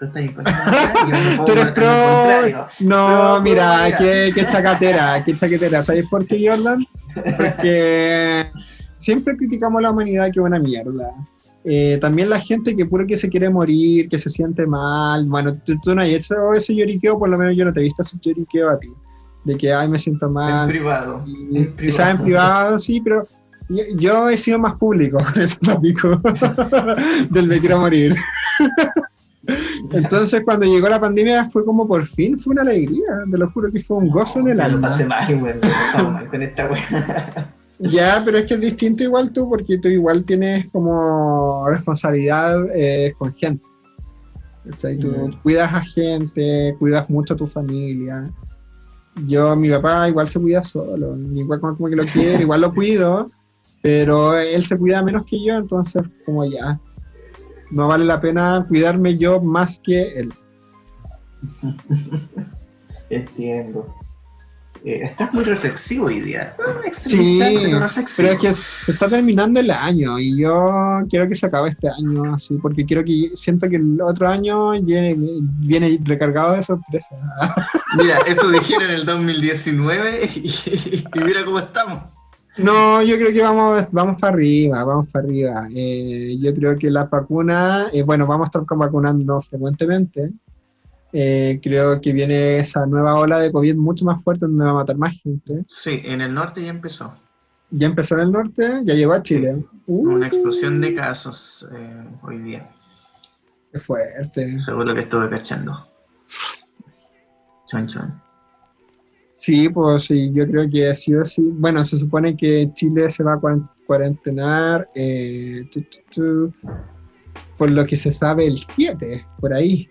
Tú estás en Tú el pro. No, mira, mira. qué, qué chacatera, qué chaquetera. ¿Sabes por qué, Jordan? Porque siempre criticamos a la humanidad que es una mierda. Eh, también la gente que puro que se quiere morir, que se siente mal. Bueno, tú, tú no has hecho ese lloriqueo, por lo menos yo no te he visto ese lloriqueo a ti. De que, ay, me siento En mal. privado. Y- en Quizás en privado, sí, pero yo, yo he sido más público con ese tópico del me quiero morir. Entonces, cuando llegó la pandemia, fue como por fin, fue una alegría, te lo juro que fue un gozo en el alma. pasé mal, güey, mal con esta wea. Ya, pero es que es distinto igual tú, porque tú igual tienes como responsabilidad eh, con gente. ¿cachai? Tú Mm. cuidas a gente, cuidas mucho a tu familia. Yo, mi papá igual se cuida solo, igual como, como que lo quiero, igual lo cuido, pero él se cuida menos que yo, entonces como ya, no vale la pena cuidarme yo más que él. Entiendo. Eh, estás muy reflexivo hoy día. Ah, Sí, pero reflexivo. pero es que se está terminando el año y yo quiero que se acabe este año así, porque quiero que siento que el otro año viene, viene recargado de sorpresas. Mira, eso dijeron en el 2019 y, y mira cómo estamos. No, yo creo que vamos, vamos para arriba, vamos para arriba. Eh, yo creo que la vacuna, eh, bueno, vamos a estar con- vacunando frecuentemente. Eh, creo que viene esa nueva ola de COVID mucho más fuerte donde va a matar más gente. Sí, en el norte ya empezó. Ya empezó en el norte, ya llegó a Chile. Uh, Una explosión de casos eh, hoy día, Qué fuerte. según lo que estuve cachando. Chon chon. Sí, pues sí, yo creo que sí o sí. Bueno, se supone que Chile se va a cuaren- cuarentenar, eh, tu, tu, tu, por lo que se sabe, el 7, por ahí.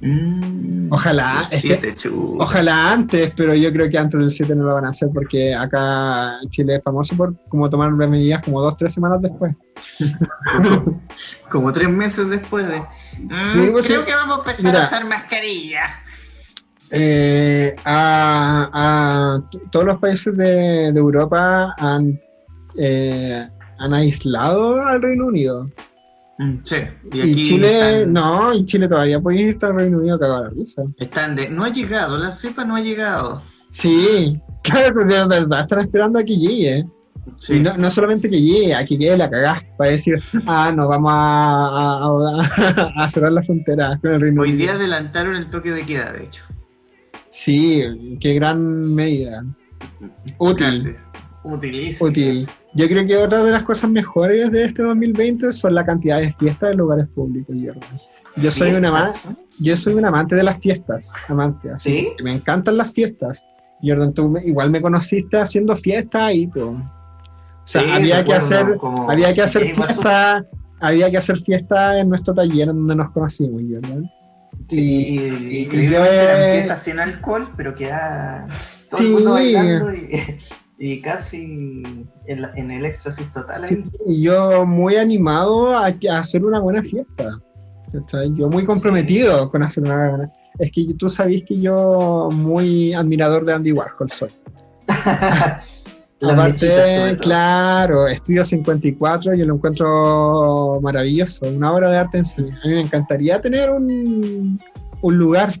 Mm, Ojalá, siete. Ojalá antes, pero yo creo que antes del 7 no lo van a hacer porque acá Chile es famoso por como tomar medidas como dos, tres semanas después. Como, como tres meses después de. Mm, Sí, pues, creo que vamos a empezar Mira. a usar mascarilla. Eh, a- todos los países de, de Europa han, eh, han aislado al Reino Unido. Mm, sí, y Chile, están, no, y Chile todavía puede irte al Reino Unido cagado la risa. están de. No ha llegado, la cepa no ha llegado. Sí, claro, pero de verdad están esperando a que llegue. Sí. Y no, no solamente que llegue, a que llegue la cagá, para decir, ah, no, vamos a, a- a- a cerrar la frontera con el Reino Hoy Unido. día adelantaron el toque de queda, de hecho. Sí, qué gran medida. Útil. Utilísimo. útil. Yo creo que otra de las cosas mejores de este 2020 son la cantidad de fiestas en lugares públicos, Jordan. Yo soy un amante, Fiestas, yo soy un amante de las fiestas, amante, así. ¿Sí? Me encantan las fiestas. Jordan, tú igual me conociste haciendo fiesta ahí, pues. O sea, Sí, había que hacer, como había que hacer fiesta, había que hacer fiesta en nuestro taller donde nos conocimos, Jordan. Y- y, y increíblemente yo he- eran fiestas sin alcohol, pero queda todo Sí. el mundo bailando y, y casi en, la- en el éxtasis total ahí. Y yo muy animado a, hacer una buena fiesta. Yo muy comprometido con hacer una buena Es que tú sabés que yo muy admirador de Andy Warhol soy. Aparte, todo. claro, Estudio 54, yo lo encuentro maravilloso, una obra de arte en sí. A mí me encantaría tener un, un lugar,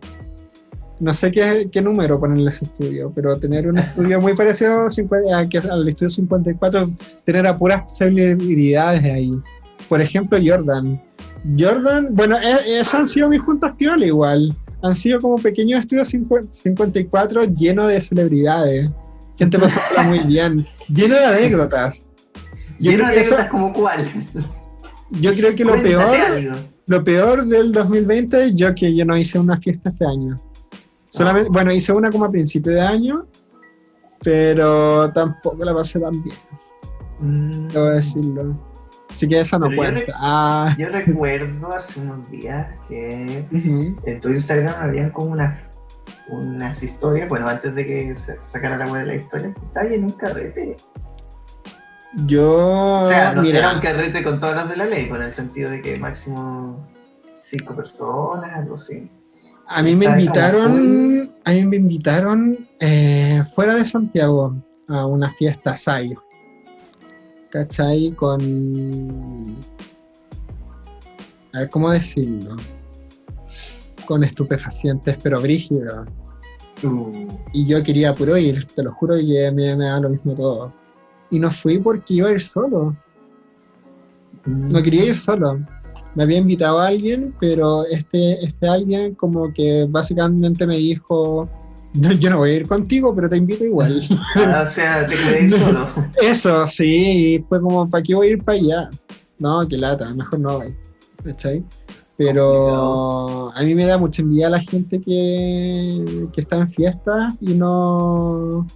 no sé qué, qué número ponerle ese estudio, pero tener un estudio muy parecido a que- al Estudio 54, tener a puras celebridades ahí. Por ejemplo, Jordan. Jordan, bueno, e- esos han sido mis juntas piola igual. Han sido como pequeños estudios 50 54 llenos de celebridades. Gente pasándola muy bien. Lleno de anécdotas. Yo Lleno de eso- anécdotas como cuál. yo creo que lo peor, algo. lo peor del 2020, yo que yo no hice una fiesta este año. Solamente, Ah. bueno, hice una como a principio de año, pero tampoco la pasé tan bien, Mm. debo decirlo. Así que esa no Pero cuenta. Ah, Yo recuerdo hace unos días que en tu Instagram habían como una, unas historias, bueno, antes de que se sacara la web de la historia, estaba ahí en un carrete. Yo, O sea, no mira, era un carrete con todas las de la ley, con el sentido de que máximo cinco personas, algo así. a mí me invitaron, a mí me invitaron eh, fuera de Santiago a una fiesta Sayo. ¿Cachai? Con. A ver, ¿cómo decirlo? Con estupefacientes, pero brígidos. Uh, Y yo quería puro ir, te lo juro que me, me da lo mismo todo. Y no fui porque iba a ir solo. No quería ir solo. Me había invitado a alguien, pero este, este alguien como que básicamente me dijo, "No, yo no voy a ir contigo, pero te invito igual. Ah, o sea, te quedé solo. Eso, sí, fue como, ¿para qué voy a ir para allá? No, qué lata, mejor no voy. ¿Cachai? Pero a mí me da mucha envidia la gente que, que está en fiestas y no...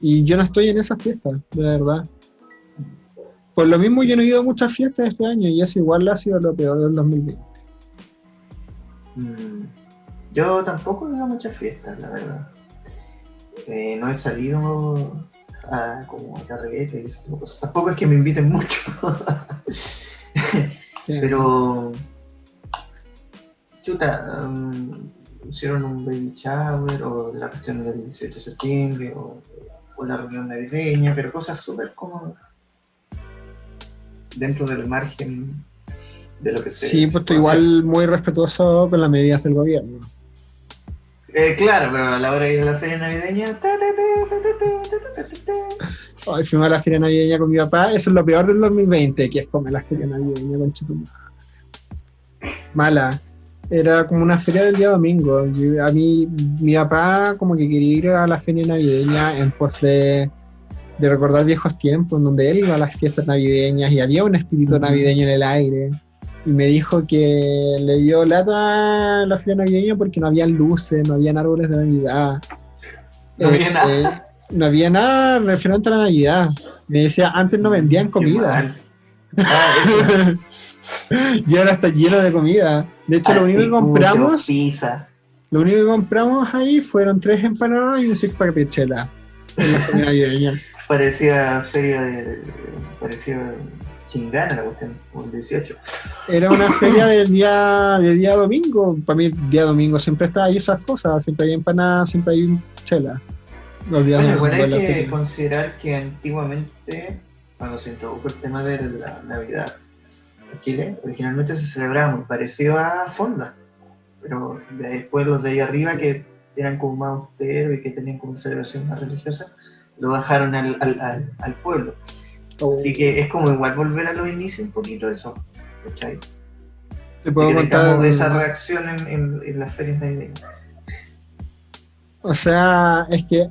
Y yo no estoy en esas fiestas, de verdad. Por lo mismo yo no he ido a muchas fiestas este año y eso igual ha sido lo peor del 2020. Mm, Yo tampoco he ido a muchas fiestas, la verdad. Eh, no he salido a como a carrete y ese tipo de cosas. Tampoco es que me inviten mucho. Pero chuta, hicieron un baby shower o la cuestión del 18 de septiembre o, la reunión navideña, pero cosas súper como dentro del margen de lo que se. Sí, pues tú igual muy respetuoso con las medidas del gobierno. Claro, pero a la hora de ir a la feria navideña. Hoy fuimos a la feria navideña con mi papá. Eso es lo peor del 2020, que es comer la feria navideña con Chetumal. Mala. Era como una feria del día domingo. Yo- a mí, mi papá como que quería ir a la feria navideña en pos de, de recordar viejos tiempos, en donde él iba a las fiestas navideñas y había un espíritu navideño en el aire. Y me dijo que le dio lata a la feria navideña porque no había luces, no habían árboles de Navidad. No había Eh, nada. eh, no había nada referente a la Navidad. Me decía, antes no vendían comida. Ah, y ahora está lleno de comida. De hecho, lo único que compramos, Pizza. lo único que compramos ahí fueron tres empanadas y un six pack de chela. En la feria navideña. Parecía feria de. Parecía chingana la cuestión, el 18. Era una feria del día, del día domingo. Para mí, día domingo siempre está ahí esas cosas. Siempre hay empanadas, siempre hay chela. Los días Bueno, en hay que feria. considerar que antiguamente, cuando se introdujo el tema de la Navidad en Chile, originalmente se celebraba muy parecido a Fonda, pero después los de ahí arriba, que eran como más austeros y que tenían como una celebración más religiosa, lo bajaron al, al, al, al pueblo. Oh, Así que es como igual volver a los inicios un poquito eso, ¿cachai? te puedo contar. esa reacción en, en, en las ferias navideñas. O sea, es que.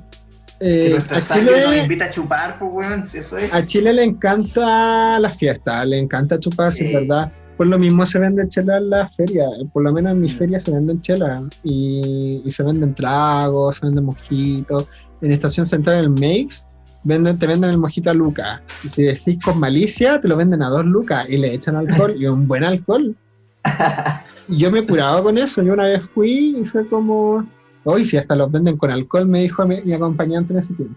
Eh, a sangre nos Chile, invita a chupar, pues weón, eso es. A Chile le encanta la fiesta, le encanta chuparse, Sí. ¿verdad? Por lo mismo se vende chela en la feria, por lo menos en mi Mm. feria se venden chela y, y se venden tragos, se venden mojitos en Estación Central en el Makes, venden, te venden el mojito a Luca. Y si decís con malicia, te lo venden a dos lucas y le echan alcohol y un buen alcohol. Y yo me he curado con eso. Yo una vez fui y fue como, hoy si hasta los venden con alcohol, me dijo mi, mi acompañante en ese tiempo.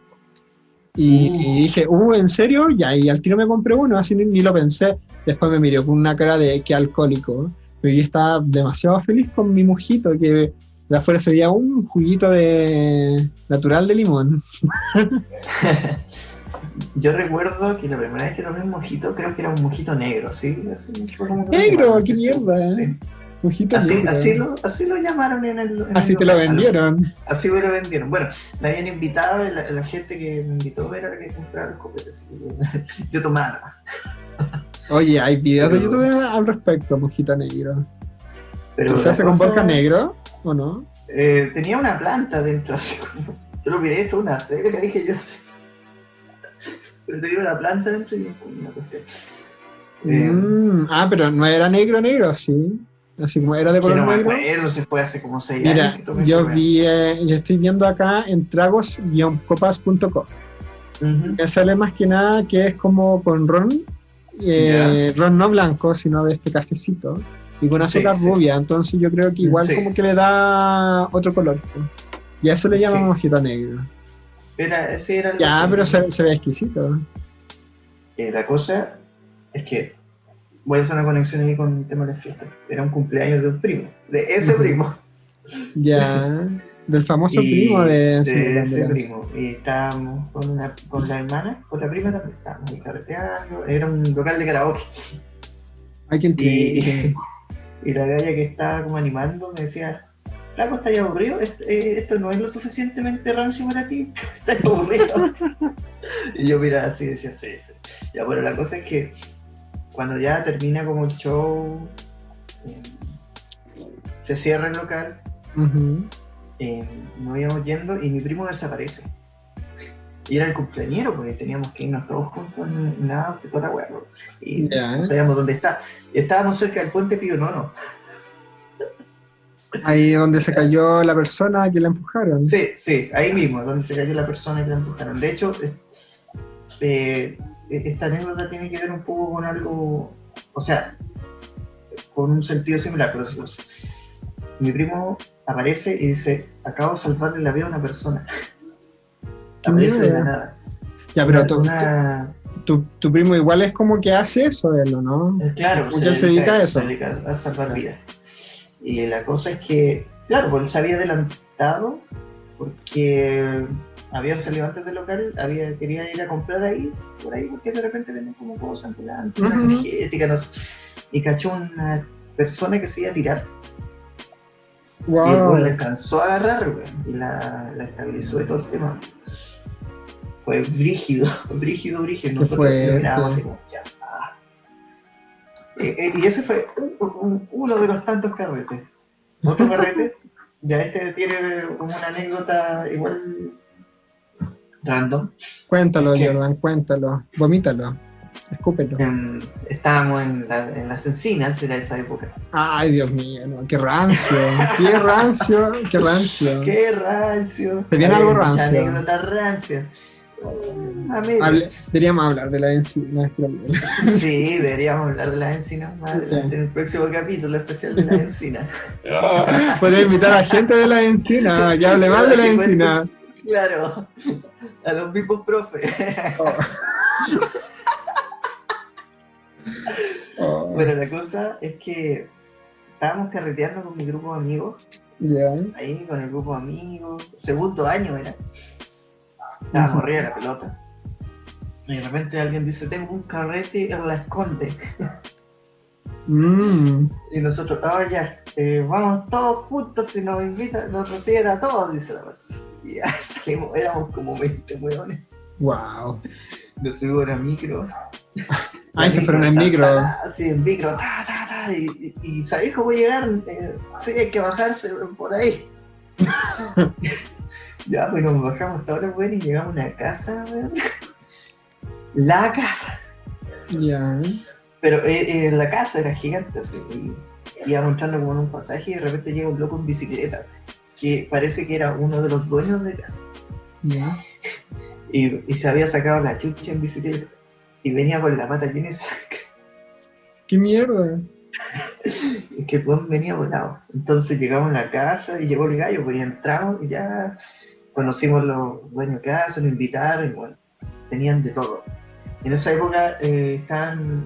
Y, Uh. y dije, uh, ¿en serio? Ya, y al tiro me compré uno, así ni, ni lo pensé. Después me miró con una cara de que alcohólico. Pero yo estaba demasiado feliz con mi mojito, que de afuera se veía un juguito de natural de limón. Yo recuerdo que la primera vez que tomé un mojito, creo que era un mojito negro, ¿sí? Como que- ¡Negro! ¡Qué mierda! Sí. Mojito Así, negro. así, lo, así lo llamaron en el. en Así el te lo vendieron. Así me lo vendieron. Bueno, me habían invitado, la, la gente que me invitó era la que compraba los copetes. Yo tomaba. Oye, hay videos de YouTube al respecto, mojito negro. Pero ¿Se hace con vodka negro o no? Eh, tenía una planta dentro. Yo lo miré, esto es una serie, dije yo. Pero tenía una planta dentro y una cuestión. Eh, Mm, ah, pero no era negro, negro, sí. Así como era de color no negro. acuerdo, se fue hace como seis Mira, años. que yo vi, eh, yo estoy viendo acá en tragos-copas.com. Me sale más que nada que es como con ron, eh, ron no blanco, sino de este cafecito, y con azúcar sí. rubia. Entonces yo creo que igual Sí. como que le da otro color. Y a eso le llaman mojito negro. Era, Ya, pero se, se ve exquisito. Eh, la cosa es que voy a hacer una conexión ahí con el tema de la fiesta. Era un cumpleaños de un primo, de ese primo. Ya, del famoso Y primo de, de sí, ese Banderas. primo. Y estábamos con, una, con la hermana, con la prima también. Estábamos ahí carreteando. Era un local de karaoke. Hay que Y, y la galla que estaba como animando me decía. Flaco, ¿estás aburrido? Esto, eh, esto no es lo suficientemente rancio para ti. ¿Estás aburrido? y yo miraba así y decía, sí, sí. Ya, bueno, la cosa es que cuando ya termina como el show, eh, se cierra el local, Ujú. eh, nos íbamos yendo y mi primo desaparece. Y era el cumpleañero, porque teníamos que irnos todos juntos en nada, que toda la ¿no? Y no sabíamos dónde está. Y estábamos cerca del puente Pío Nono. Ahí donde se cayó la persona que la empujaron. Sí, sí, ahí mismo, donde se cayó la persona que la empujaron. De hecho, eh, esta anécdota tiene que ver un poco con algo, o sea, con un sentido similar, pero sí. mi primo aparece y dice, acabo de salvarle la vida a una persona. Aparece de la nada. Ya, pero Una- tu, tu, tu primo igual es como que hace eso, ¿o ¿no? Eh, Claro, Porque él se dedica a eso. Se dedica a salvar vidas. Y la cosa es que, claro, pues él se había adelantado porque había salido antes del local, había, quería ir a comprar ahí, por ahí, porque de repente venden como cosas ambulantes, una Ujú. energética, no sé. Y cachó una persona que se iba a tirar. Y Wow. weón la alcanzó a agarrar, weón, y la, la estabilizó de todo el tema. Fue brígido, brígido, brígido. Nosotros lo mirábamos así como, ya. ah. Eh, eh, y ese fue un- un- uno de los tantos carretes. Otro carrete, ya este tiene una anécdota igual random. Cuéntalo. Jordan, cuéntalo. Vomítalo. Escúpelo. Em, estábamos en, la- en las encinas, era esa época. Ay, Dios mío, no, qué rancio. Qué rancio, qué rancio. ¡Qué rancio! Te viene Hay algo rancio. anécdota medias. Hable- deberíamos hablar de la encina. Sí, deberíamos hablar de las encinas más adelante en el próximo capítulo especial de las encinas. Podría invitar a gente de la encina, que hable mal de la encina. Claro, a los mismos profes. Oh, Bueno, la cosa es que estábamos carreteando con mi grupo de amigos, ahí con el grupo de amigos, segundo año era. Estábamos arriba de la pelota. Y de repente alguien dice, tengo un carrete en la esconde. Mm, Y nosotros, ah, ya, eh, vamos todos juntos y nos invitan, nos reciben a todos, dice la persona. Y ya salimos, éramos como 20 hueones. wow. Nos subimos a la micro. Ah, se fueron en micro. Sí, en micro, ta, ta, ta. Y, y, y ¿sabéis cómo llegar? Eh, sí, hay que bajarse por ahí. ya, pues nos bajamos todos los buenos y llegamos a una casa, weón. La casa. Ya. Pero eh, eh, la casa era gigante, así. Y íbamos entrando como en un pasaje y de repente llega un loco en bicicleta, así, que parece que era uno de los dueños de casa. Ya. y, y se había sacado la chucha en bicicleta y venía con la pata llena de sangre. ¿Qué mierda? Es que el weón venía volado. Entonces llegamos a la casa y llegó el gallo, pues entramos y ya conocimos los dueños de casa, nos invitaron y bueno, tenían de todo. Y en esa época eh, estaban,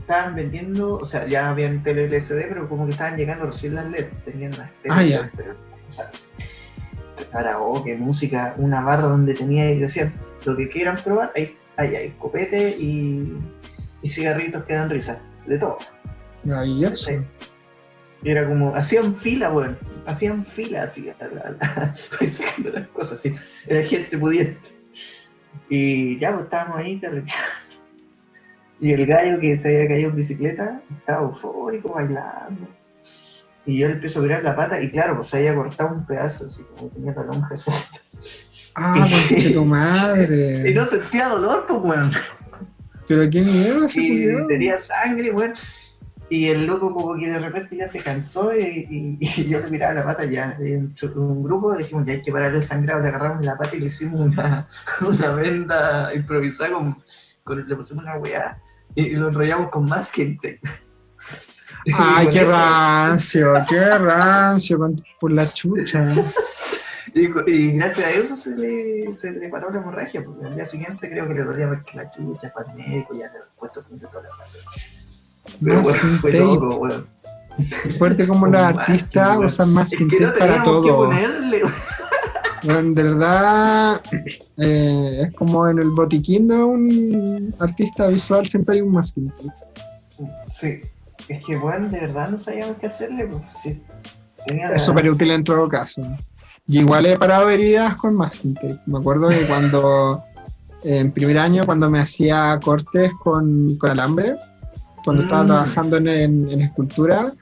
estaban vendiendo, o sea, ya habían tele LCD, pero como que estaban llegando recién las LED, tenían las tele Ah, ya. LED, pero, sí. karaoke, música, una barra donde tenía y decían, lo que quieran probar, ahí, ahí hay copete y, y cigarritos que dan risa, de todo. Maravilloso. Sí. Y era como, hacían fila, weón. Hacían fila así, sacando las cosas así. Era gente pudiente. Y ya, pues estábamos ahí carreteando. Y el gallo que se había caído en bicicleta estaba eufórico, bailando. Y yo le empiezo a mirar la pata y claro, pues había cortado un pedazo, así como tenía la lonja suelta. Ah, conche tu Y madre. no sentía dolor, pues, weón. Pero qué mierda ese y tenía sangre, weón. Y el loco como que de repente ya se cansó y, y- y yo le tiraba la pata ya. En un grupo dijimos, ya hay que parar el sangrado, le agarramos la pata y le hicimos una, una venda improvisada con, con- le pusimos una weá y, y lo enrollamos con más gente. Ay, qué eso- rancio, qué rancio, con- por la chucha. Y, gracias a eso se le, se le paró la hemorragia, porque al día siguiente creo que le dolía porque la chucha, para el médico, ya le puesto punto toda la. Pero bueno, fue loco. Fuerte como los artistas usan Es masking que no para que todo. weón. Bueno, de verdad, eh, es como en el botiquín de un artista visual, siempre hay un masking. Sí, es que bueno, de verdad no sabíamos qué hacerle, pues sí. Tenía Es súper útil en todo caso. Y igual he parado heridas con tape. Me acuerdo que cuando, en primer año, cuando me hacía cortes con, con alambre, cuando estaba Mm. trabajando en, en- en escultura,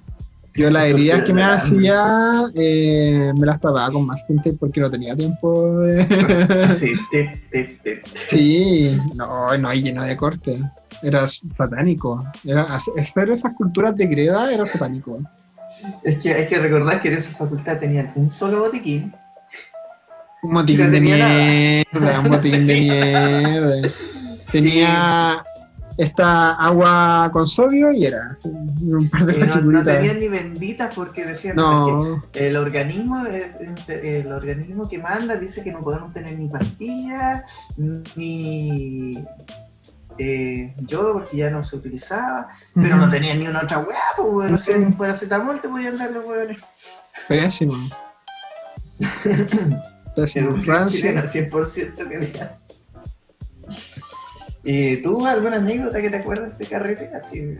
yo las heridas que me hacía eh, me las tapaba con masking tape porque no tenía tiempo de... Sí. Sí, no, no hay lleno de cortes. Era satánico. Era, hacer esas culturas de greda era satánico. Es que hay que recordar que en esa facultad tenían un solo botiquín. Un botiquín No de mierda, un botiquín de mierda. Tenía esta agua con sodio y era un par de que no, no tenían ni benditas porque decían No, que el organismo, el, el organismo que manda dice que no podemos tener ni pastillas, ni eh, yodo porque ya no se utilizaba, pero no tenían ni una otra weá, pues weón, o sea, Ujú. un paracetamol te podían dar los weones. pésimo. Pésimo. Chilena, 100% que diga. ¿Y tú alguna anécdota que te acuerdas de carrete? Así,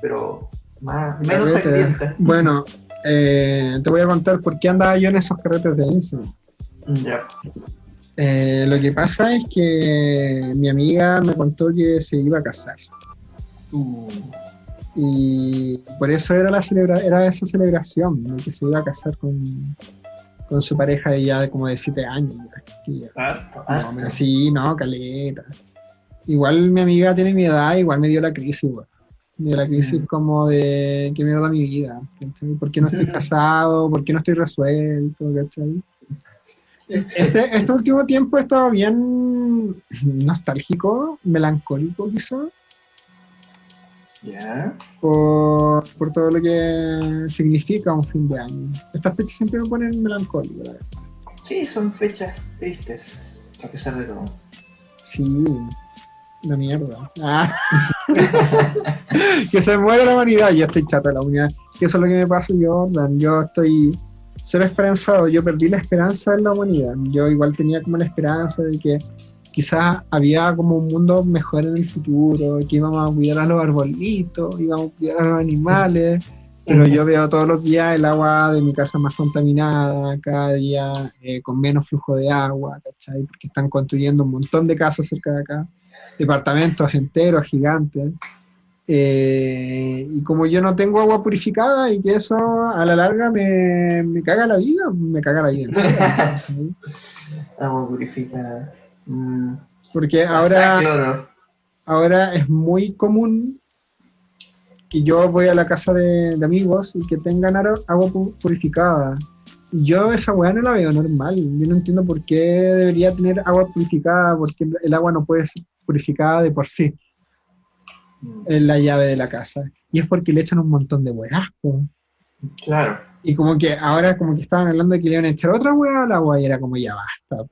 pero más, menos sangrienta. Bueno, eh, te voy a contar por qué andaba yo en esos carretes de Instagram. Ya. Eh, lo que pasa es que mi amiga me contó que se iba a casar. Uh, Y por eso era, la celebra era esa celebración, de que se iba a casar con, con su pareja de ya como de 7 años. ya, harto, no, harto. sí, no, caleta. Igual mi amiga tiene mi edad, igual me dio la crisis, weón. Me dio la crisis Mm. como de qué mierda mi vida, ¿cachai? ¿Por qué no estoy casado? ¿Por qué no estoy resuelto? ¿cachai? Este, este último tiempo he estado bien nostálgico, melancólico quizá, Ya. por, por todo lo que significa un fin de año. Estas fechas siempre me ponen melancólico, la verdad. Sí, son fechas tristes, a pesar de todo. Sí, una mierda. Ah. que se muera la humanidad. Yo estoy chato de la humanidad. Que eso es lo que me pasa, Jordan. Yo estoy ser esperanzado. Yo perdí la esperanza en la humanidad. Yo igual tenía como la esperanza de que quizás había como un mundo mejor en el futuro, que íbamos a cuidar a los arbolitos, íbamos a cuidar a los animales. Pero yo veo todos los días el agua de mi casa más contaminada, cada día eh, con menos flujo de agua, ¿cachai? Porque están construyendo un montón de casas cerca de acá, departamentos enteros, gigantes. Eh, y como yo no tengo agua purificada y que eso a la larga me, me caga la vida, me caga la vida. Agua purificada. Mm. Porque ahora, ahora es muy común que yo voy a la casa de, de amigos y que tengan agua pu- purificada. yo esa weá no la veo normal. Yo no entiendo por qué debería tener agua purificada, porque el agua no puede ser purificada de por sí en la llave de la casa. Y es porque le echan un montón de po. Claro. Y como que ahora como que estaban hablando de que le iban a echar otra weá al agua y era como ya basta.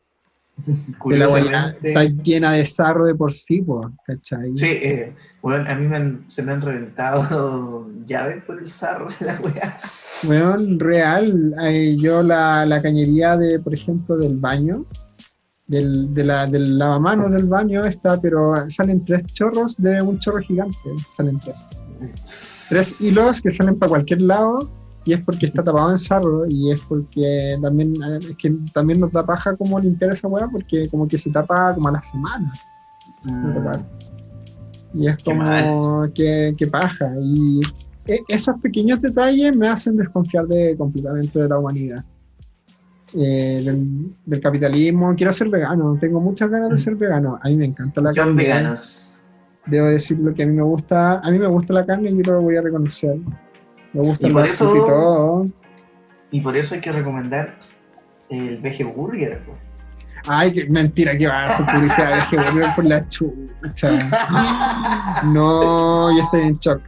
El agua ya está llena de sarro de por sí, po, ¿cachai? Sí, eh, bueno, a mí me han- se me han reventado llaves por el sarro de la weá. Weón, real. eh, yo la, la cañería de, por ejemplo, del baño, del, de la, del lavamanos del baño está, pero salen tres chorros de un chorro gigante. Salen tres. Tres hilos que salen para cualquier lado y es porque está tapado en sarro y es porque también, es que también nos da paja como limpiar esa weá porque como que se tapa como a la semana. Tapar. Y es como que, que paja. Y e- esos pequeños detalles me hacen desconfiar de, completamente de la humanidad. Eh, del, del capitalismo. Quiero ser vegano, tengo muchas ganas de ser vegano. A mí me encanta la Son carne. veganos. Debo decir lo que a mí me gusta. A mí me gusta la carne y yo lo voy a reconocer. Me gusta Y el por eso- y todo. Y por eso hay que recomendar el Vege Burger. Ay, qué mentira que va a hacer publicidad. Que volver por la chucha. No, yo estoy en shock.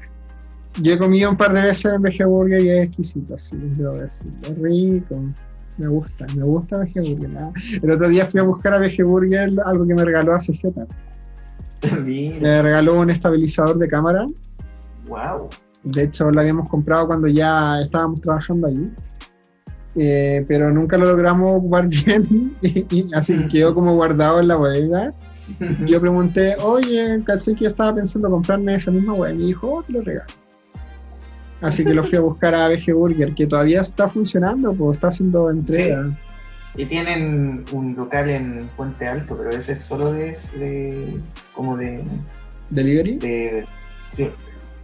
Yo he comido un par de veces en Vege Burger y es exquisito, sí, debo decir. Es rico. Me gusta, me gusta Vege Burger. ah. El otro día fui a buscar a Vege Burger algo que me regaló hace Z. Mira, Me regaló un estabilizador de cámara. wow. De hecho, lo habíamos comprado cuando ya estábamos trabajando allí. Eh, pero nunca lo logramos ocupar bien. y, así que quedó como guardado en la bodega. Yo pregunté, oye, caché que yo estaba pensando comprarme esa misma web. Y me dijo, oh, te lo regalo. Así que lo fui a buscar a VG Burger, que todavía está funcionando, pues está haciendo entrega. Y tienen un local en Puente Alto, pero ese es solo de, de- como de, ¿Delivery? de- sí.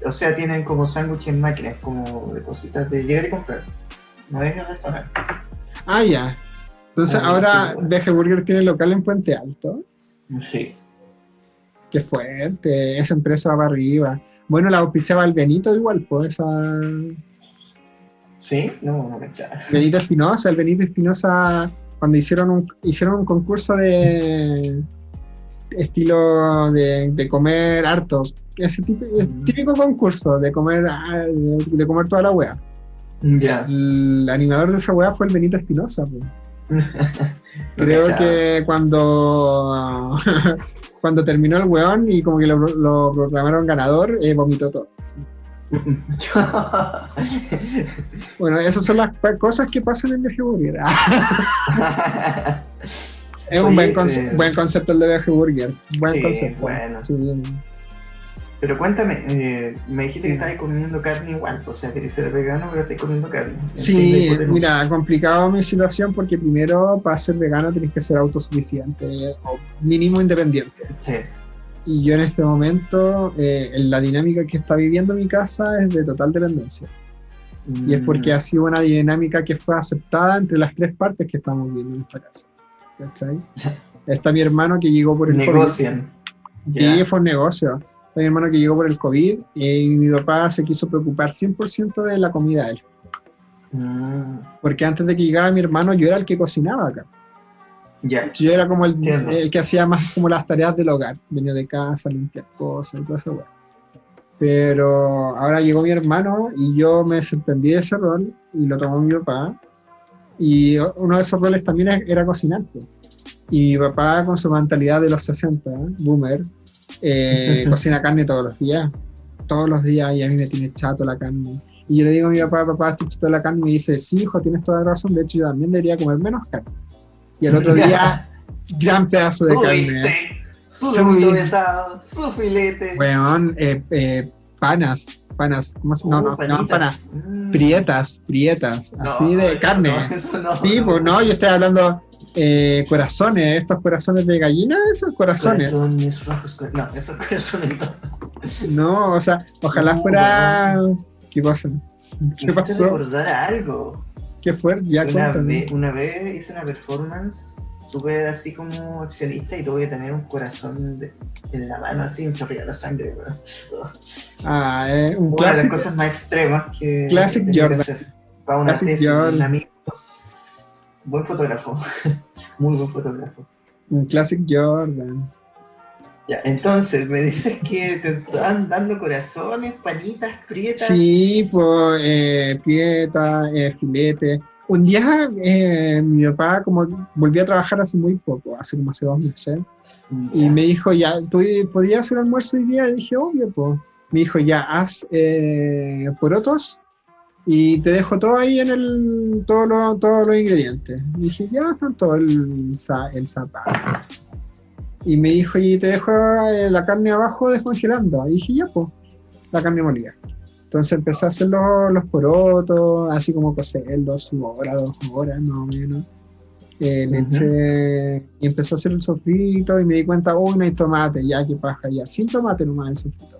o sea, tienen como sándwiches en máquinas, como de cositas de llegar y comprar. No es el restaurante. Ah, ya. Entonces Ah, ahora bueno. VG Burger tiene local en Puente Alto. Sí. Qué fuerte, esa empresa va arriba. Bueno, la auspiciaba el Benito igual, pues esa ¿Sí? No, no cachaba. Benito Espinosa, el Benito Espinosa, cuando hicieron un, hicieron un concurso de estilo de, de comer harto, ese tipo, es Mm. típico concurso de comer ah, de, de comer toda la wea. Ya. El animador de esa wea fue el Benito Espinosa. pues. Creo que cuando cuando terminó el weón y como que lo, lo proclamaron ganador, eh, vomitó todo. Bueno, esas son las cosas que pasan en VG Burger. Es un Oye, buen, conce- eh, buen concepto el de VG Burger. Buen Sí, concepto. bueno. Sí. Pero cuéntame, eh, me dijiste que estabas comiendo carne igual, o sea, querés ser vegano, pero estás comiendo carne. Sí, mira, complicado mi situación porque primero para ser vegano tenés que ser autosuficiente o mínimo independiente. Sí. Y yo en este momento, eh, en la dinámica que está viviendo mi casa es de total dependencia. Y es porque Mm, ha sido una dinámica que fue aceptada entre las tres partes que estamos viviendo en esta casa. ¿Cachai? Está mi hermano que llegó por el negocian. Sí, fue un negocio. Mi hermano que llegó por el COVID y mi papá se quiso preocupar 100% de la comida de él. Mm, Porque antes de que llegara mi hermano, yo era el que cocinaba acá. ya. Yo era como el, el que hacía más como las tareas del hogar. Venía de casa, limpiar cosas y todo eso. weá. Pero ahora llegó mi hermano y yo me sorprendí de ese rol y lo tomó mi papá. Y uno de esos roles también era cocinar. pues. Y mi papá, con su mentalidad de los 60, boomer, eh, cocina carne todos los días. Todos los días y a mí me tiene chato la carne. Y yo le digo a mi papá, papá, estoy chato de la carne. Y me dice, sí, hijo, tienes toda la razón. De hecho, yo también debería comer menos carne. Y el otro día, gran pedazo de carne. Subiste, su de asado, su filete. Weón, eh, eh, panas, panas, ¿cómo se No, Uh, no, no, panas. Mm. Prietas, prietas, No, así de carne. no, eso no, Sí, pues no, yo estoy hablando eh, corazones, estos corazones de gallina, esos corazones. Corazones rojos, cor- no, esos corazones no. No, o sea, ojalá No, fuera. ¿Qué? Me ¿Qué pasó? recordar algo. ¿Qué fue? Ya Una vez, una vez hice una performance súper así como accionista y tuve que tener un corazón de- en la mano así, un chorrillo de sangre, weón. Ah, eh, un Una de las clásico. cosas más extremas que Classic tenía que Jordan. hacer. Para una Classic tesis un Jordan. amigo. Buen fotógrafo. Muy buen fotógrafo. Un Classic Jordan. Ya, entonces, me dices que te están dando corazones, panitas, prietas. Sí, pues, eh, prieta, eh, filete. Un día eh, mi papá como volvió a trabajar hace muy poco, hace como hace dos meses, y me dijo, ya, ¿tú podías hacer almuerzo hoy día? Y dije, obvio, pues. Me dijo, ya, haz eh, porotos y te dejo todo ahí en el, todos los todos los ingredientes. Y dije, ya, están todo el, el zapato. Y me dijo, y te dejo eh, la carne abajo descongelando. Y dije, ya, pues, la carne molida. Entonces empecé a hacer los, los porotos, así como cocerlos, una hora, dos horas más o menos. Eh, le Ujú. eché- y empecé a hacer el sofrito y me di cuenta, oh, no hay tomate, ya, qué paja, ya, sin tomate nomás el sofrito.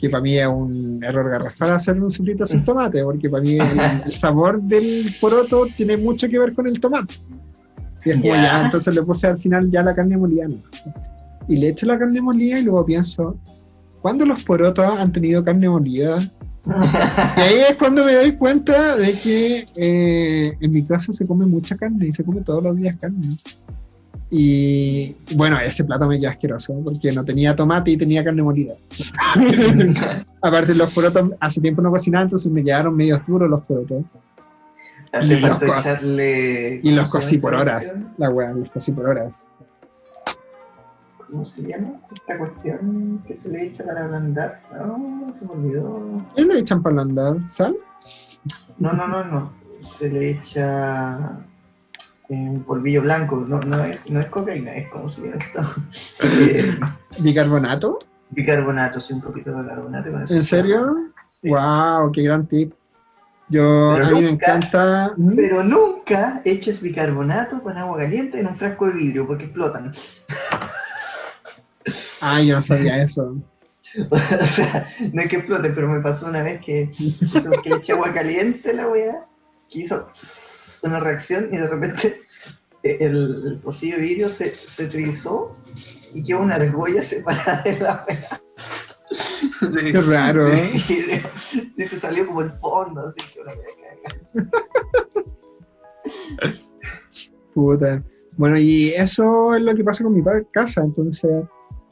Que para mí es un error garrafal hacer un sofrito sin tomate, porque para mí el, el sabor del poroto tiene mucho que ver con el tomate. Y es como Ya. ya, entonces le puse al final ya la carne molida. ¿no? Y le echo la carne molida y luego pienso, ¿cuándo los porotos han tenido carne molida? Y ahí es cuando me doy cuenta de que eh, en mi casa se come mucha carne y se come todos los días carne. Y bueno, ese plato me quedó asqueroso porque no tenía tomate y tenía carne molida. Aparte, los porotos hace tiempo no cocinaba, entonces me quedaron medio duros los porotos. Te Y faltó los echarle. Y los ¿cómo se cocí por horas. La weá, los cocí por horas. ¿Cómo se llama? Esta cuestión que se le echa para ablandar. No, se me olvidó. ¿Qué le echan para andar? ¿Sal? No, no, no, no. Se le echa eh, polvillo blanco. No, no, es, no es cocaína, es como se llama esto. Eh, ¿Bicarbonato? bicarbonato, sí, un poquito de bicarbonato. con eso ¿En se serio? Sí. ¡Wow! ¡Qué gran tip! Yo, Pero a mí me encanta. ¿Mm? Pero nunca eches bicarbonato con agua caliente en un frasco de vidrio porque explotan. Ay, yo no sabía eso. o sea, no es que exploten, pero me pasó una vez que, que le eché agua caliente la weá, que hizo una reacción y de repente el, el pocillo de vidrio se, se trizó y quedó una argolla separada de la. De- Qué raro. de vidrio. Y se salió como el fondo, así que una. Puta. Bueno, y eso es lo que pasa con mi casa. Entonces,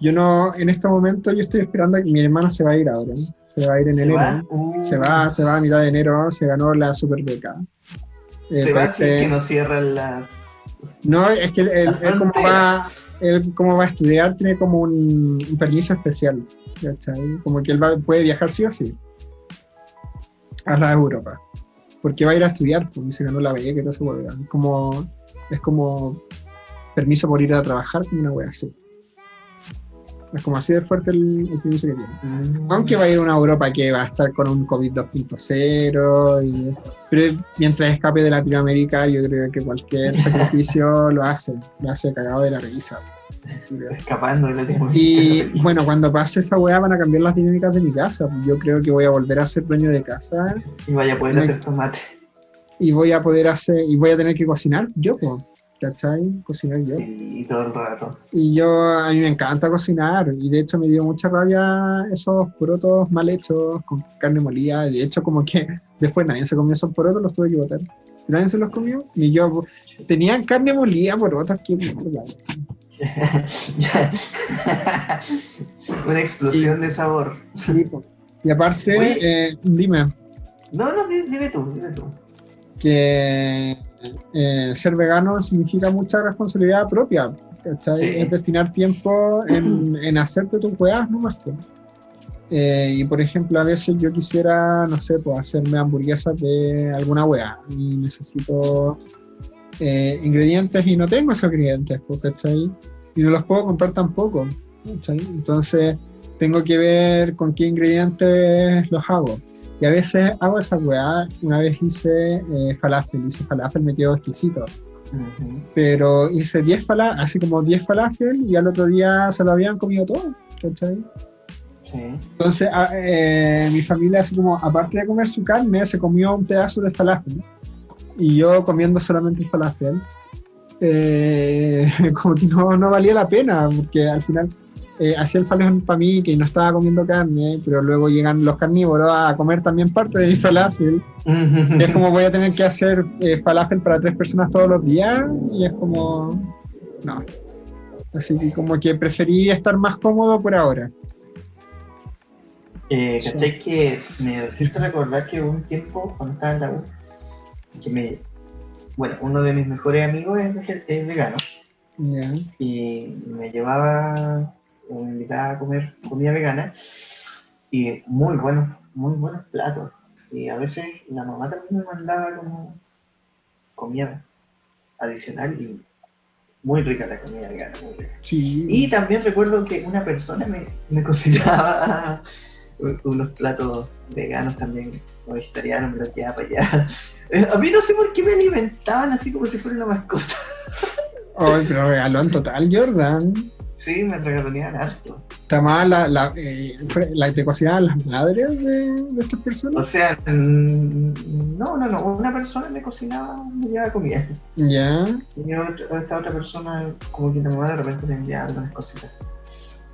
yo no, en este momento, yo estoy esperando a que mi hermana se va a ir ahora. ¿no? Se va a ir en ¿Se enero. va? Uh, Se va, se va a mitad de enero. Se ganó la super beca. Eh, Se va sin que nos cierran las. No, es que él, él- como va, él como va a estudiar tiene como un, un permiso especial, ¿cachai? Como que él va- puede viajar sí o sí a la Europa, porque va a ir a estudiar, porque se ganó la beca y todo eso, como es como permiso por ir a trabajar, como una wea así. Es como así de fuerte el, el que tiene. Aunque va a ir a una Europa que va a estar con un COVID 2.0, y- pero mientras escape de Latinoamérica, yo creo que cualquier sacrificio lo hace, lo hace cagado de la risa. Escapando de la Y bueno, cuando pase esa weá van a cambiar las dinámicas de mi casa. Yo creo que voy a volver a ser dueño de casa Y vaya a poder hacer tomate. y voy a poder hacer, y voy a tener que cocinar yo, po, ¿cachai? Cocinar yo. Sí, todo el rato. Y yo, a mí me encanta cocinar, y de hecho me dio mucha rabia esos porotos mal hechos, con carne molida, de hecho como que después nadie se comió esos porotos, los tuve que botar. Nadie se los comió, y yo, tenían carne molida, porotos. Ya. Una explosión de sabor. Sí. Y aparte, eh, dime, No, no, di- dime tú, dime tú. que eh, ser vegano significa mucha responsabilidad propia. Sí. Es destinar tiempo en, en hacerte tus weas, no más que. Eh, y por ejemplo, a veces yo quisiera, no sé, pues hacerme hamburguesas de alguna wea y necesito eh, ingredientes y no tengo esos ingredientes, pues, ¿cachai? Y no los puedo comprar tampoco, ¿cachai? Entonces tengo que ver con qué ingredientes los hago. Y a veces hago esa weá. Una vez hice eh, falafel, hice falafel, me quedó exquisito. Ujú. Pero hice 10 falafel, así como 10 falafel, y al otro día se lo habían comido todo. ¿cachai? Sí. Entonces, a- eh, mi familia, así como, aparte de comer su carne, se comió un pedazo de falafel. Y yo comiendo solamente el falafel. eh, como que no, no valía la pena, porque al final eh, hacía el falafel para mí, que no estaba comiendo carne, pero luego llegan los carnívoros a comer también parte de mi falafel. Y es como voy a tener que hacer eh, falafel para tres personas todos los días, y es como, no. Así que como que preferí estar más cómodo por ahora. Eh, ¿Cachai? Que me hiciste recordar que hubo un tiempo, cuando estaba en la U, que me. Bueno, uno de mis mejores amigos es, vegano y me llevaba me invitaba a comer comida vegana y muy buenos, muy buenos platos. Y a veces la mamá también me mandaba como comida adicional y muy rica la comida vegana, muy rica. Sí. Y también recuerdo que una persona me, me cocinaba unos platos veganos también, o vegetarianos, me los llevaba para allá. Eh, A mí no sé por qué me alimentaban así como si fuera una mascota. Ay, pero regaló en total, Jordan. Sí, me regaloneaban harto. Está mal la, la, eh, la te cocinaban las madres de, de estas O personas. sea, mm, no, no, no, una persona me cocinaba, me llevaba comida. Ya. Y otra- esta otra persona, como que la mamá de repente me enviaba algunas cositas.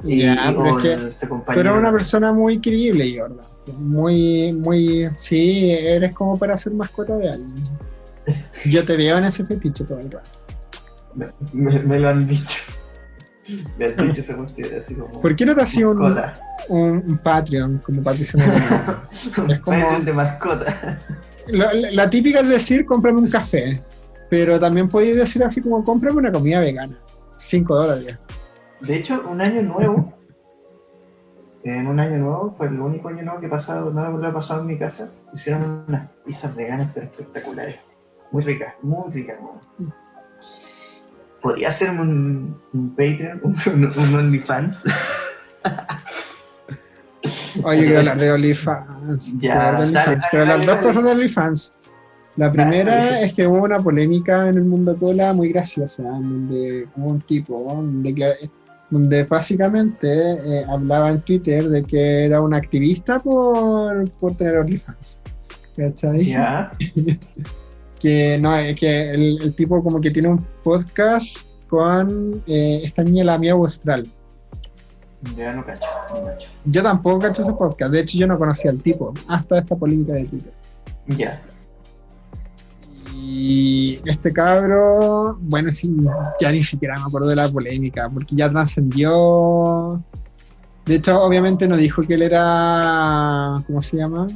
Y, Ya, y- pero o es que este tú una persona muy creíble, Jordan. Muy, muy. Sí, eres como para ser mascota de alguien. Yo te veo en ese fetiche todo el rato. Me, me- me lo han dicho. Así como. ¿Por qué no te un, mascota. un, un Patreon como Patricia Moreno? Es como- Patreon de mascota. La, la- la típica es decir, cómprame un café. Pero también podéis decir así como, cómprame una comida vegana. 5 dólares. De hecho, un año nuevo. En un año nuevo, fue el único año nuevo que he pasado, no lo he pasado en mi casa. Hicieron unas pizzas veganas pero espectaculares. Muy ricas, muy ricas. ¿no? Podría ser un, un Patreon, un, un OnlyFans. Oye, quiero hablar de OnlyFans. Ya, de dale, dale, hablar dale, dos cosas de OnlyFans. La primera es que hubo una polémica en el mundo cola muy graciosa, donde hubo un tipo donde, donde básicamente eh, hablaba en Twitter de que era un activista por, por tener OnlyFans. ¿Cachai? Ya. que no es que el, el tipo como que tiene un podcast con eh, esta niña la mía austral Ya no cacho, no cacho. yo tampoco cacho ese podcast de hecho yo no conocía al tipo hasta esta polémica de Twitter Ya. y este cabro bueno sí ya ni siquiera me acuerdo de la polémica porque ya trascendió de hecho obviamente no dijo que él era ¿cómo se llama?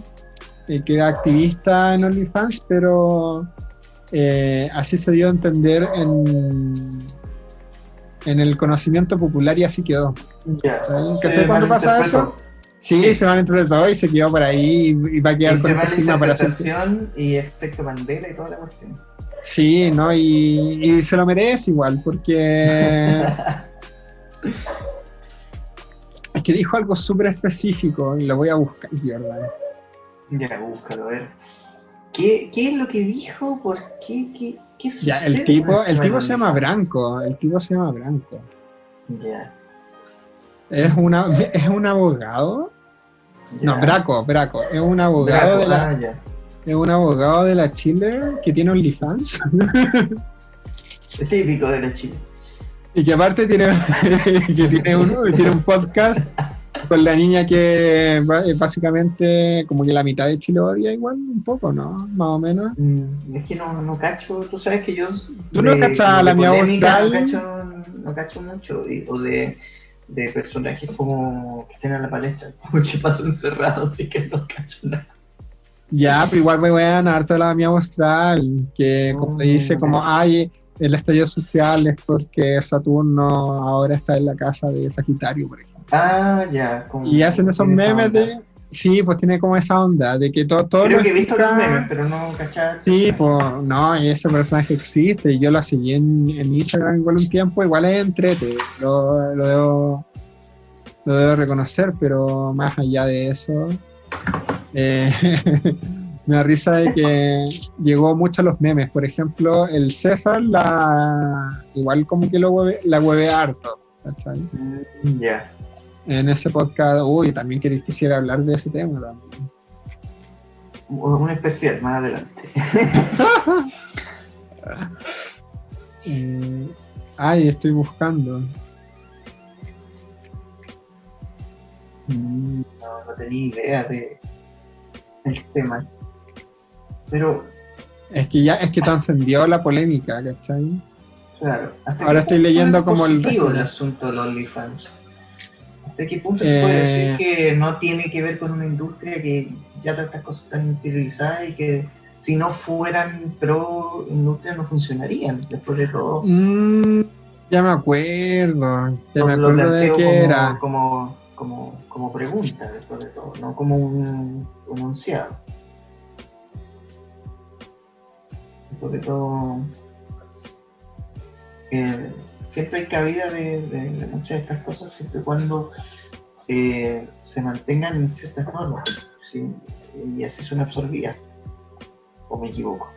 Eh, que era activista en OnlyFans pero eh, así se dio a entender en, en el conocimiento popular y así quedó. Se ¿Cachai cuando pasa eso? Sí, Sí. se malinterpretó y se quedó por ahí y y va a quedar con Entre ese estigma para malinterpretación y efecto bandera y toda la cuestión. Sí, ¿no? Y, y se lo merece igual, porque es que dijo algo súper específico y lo voy a buscar, ¿verdad? Ya, búscalo, a ver. ¿Qué, qué es lo que dijo? ¿Por qué? ¿Qué, qué Ya, sucede el tipo, el tipo se llama? Branco, el tipo se llama Branco. Ya. Es, una, es un abogado. No. Braco, Braco. Es un abogado Braco, de la, ah, ya. es un abogado de la Chile que tiene OnlyFans Es típico de la Chile. y que aparte tiene, que tiene, un, tiene un podcast con la niña que eh, básicamente como que la mitad de Chile odia igual, un poco, ¿no? Más o menos. Mm, Es que no, no cacho, tú sabes que yo. ¿Tú no cachas a la mía? No cacho, no cacho mucho. y- o de, de personajes como que estén en la palestra. Como que paso encerrado, así que no cacho nada. Ya, pero igual me voy a ganar toda la mía austral, que como Mm, dice, como, ay, el estallido social es porque Saturno ahora está en la casa de Sagitario, por ejemplo. Ah, ya. Y hacen esos memes de... Sí, pues tiene como esa onda, de que todo... todo Creo que he visto explica- los memes, pero no cachar. Sí, pues no, ese personaje existe, y yo lo seguí en, en Instagram igual un tiempo, igual es entrete, lo, lo, debo, lo debo reconocer, pero más allá de eso, eh, me da risa de que llegó mucho a los memes, por ejemplo, el César la, igual como que lo hueve- la hueve harto, ¿cachai? Mm, Ya. En ese podcast, uy, también quisiera hablar de ese tema también. Un especial más adelante. Eh, ay, estoy buscando. Mm, no, no tenía idea de el tema. Pero. Es que ya es que trascendió la polémica, ¿cachai? Claro. Ahora estoy leyendo como el. el asunto del OnlyFans. ¿Hasta qué punto se puede decir eh, que no tiene que ver con una industria que ya todas estas cosas están interiorizadas y que si no fueran pro industria no funcionarían después de todo? Mm, ya me acuerdo. Ya me acuerdo de qué era. Como, como, como pregunta después de todo, no como un enunciado. De todo siempre hay cabida de, muchas de estas cosas siempre cuando eh, se mantengan en ciertas normas y así son absorbidas. ¿O me equivoco?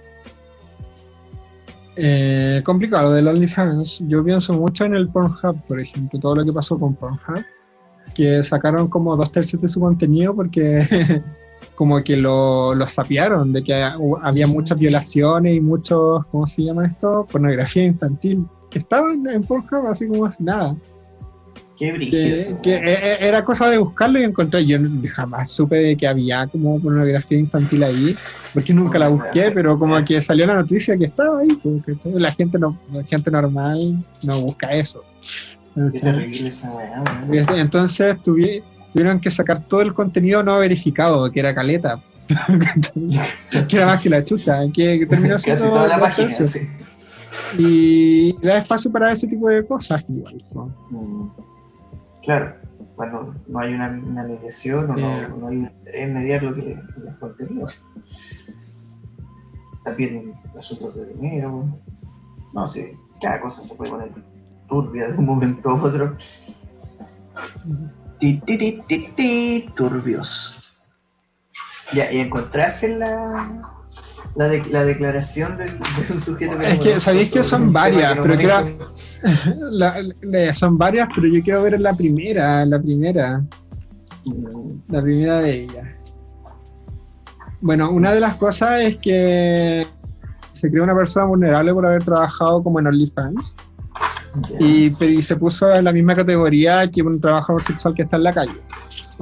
Eh, complicado lo del OnlyFans. Yo pienso mucho en el Pornhub, por ejemplo, todo lo que pasó con Pornhub, que sacaron como dos tercios de su contenido porque como que lo, lo sapearon, de que había muchas violaciones y muchos, ¿cómo se llama esto? Pornografía infantil que estaban en Pornhub así como nada. Qué brillo. Que, e, e, era cosa de buscarlo y encontré. Yo jamás supe de que había como pornografía infantil ahí, porque nunca la busqué, pero como que salió la noticia que estaba ahí. Porque la gente no, la gente normal no busca eso. Qué terrible esa weá. Entonces tuvieron que sacar todo el contenido no verificado, que era caleta. que era más que la chucha, que, terminó siendo. Casi toda la página, sí y da espacio para ese tipo de cosas igual. Mm. Claro, bueno, no hay una, mediación o no, no, hay en mediar lo que los contenidos. También asuntos de dinero. No sé, cada cosa se puede poner turbia de un momento a otro. Ti, ti, ti, turbios. Ya, ¿y encontraste la, la, la declaración del, un sujeto que... Es que, sabéis que son varias, pero quiero... son varias, pero yo quiero ver la primera, la primera. La primera de ellas. Bueno, una de las cosas es que se creó una persona vulnerable por haber trabajado como en OnlyFans. Y, y, se puso en la misma categoría que un trabajador sexual que está en la calle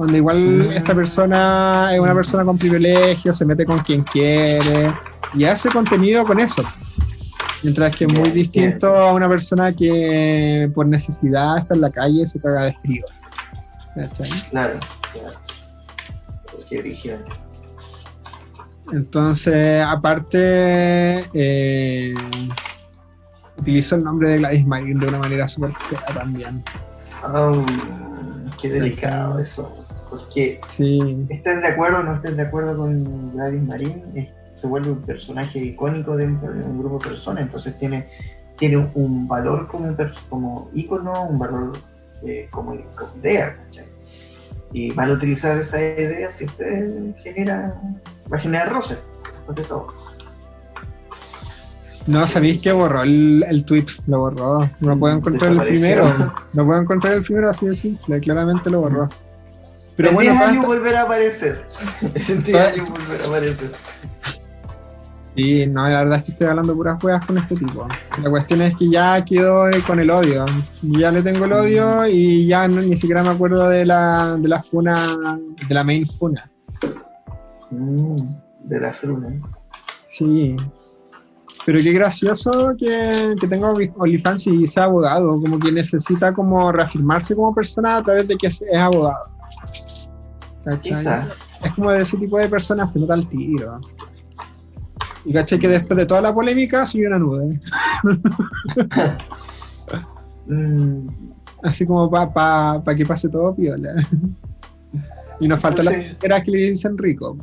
donde igual mm. esta persona es una persona con privilegio, se mete con quien quiere y hace contenido con eso. Mientras que es muy distinto a una persona que por necesidad está en la calle y se caga de frío. Claro, claro. Qué Entonces, aparte, eh, utilizo el nombre de Gladys Marín de una manera súper fea también. Oh, qué delicado eso. Porque sí. estés de acuerdo o no estés de acuerdo con Gladys Marín, se vuelve un personaje icónico dentro de un grupo de personas, entonces tiene, tiene un valor como, como ícono, un valor eh, como, idea, Y mal utilizar esa idea siempre genera, va a generar roce, de todo. No, sabéis que borró el, el tweet, lo borró. No puedo encontrar el primero. No puedo encontrar el primero así de simple, claramente lo borró. Pero en bueno, 10 años volverá a aparecer. En 10 años volverá a aparecer. Sí, no, la verdad es que estoy hablando puras juegas con este tipo. La cuestión es que ya quedó con el odio. Ya le tengo el odio y ya ni siquiera me acuerdo de la, de la funa, de la main funa. Mm, de la funa. Sí. Pero qué gracioso que, que tenga OnlyFans y sea abogado, como que necesita como reafirmarse como persona a través de que es abogado. Es como de ese tipo de personas se nota el tiro. Y caché que después de toda la polémica subió una nube. Así como para pa, que pase todo piola. y nos falta la la que le dicen rico,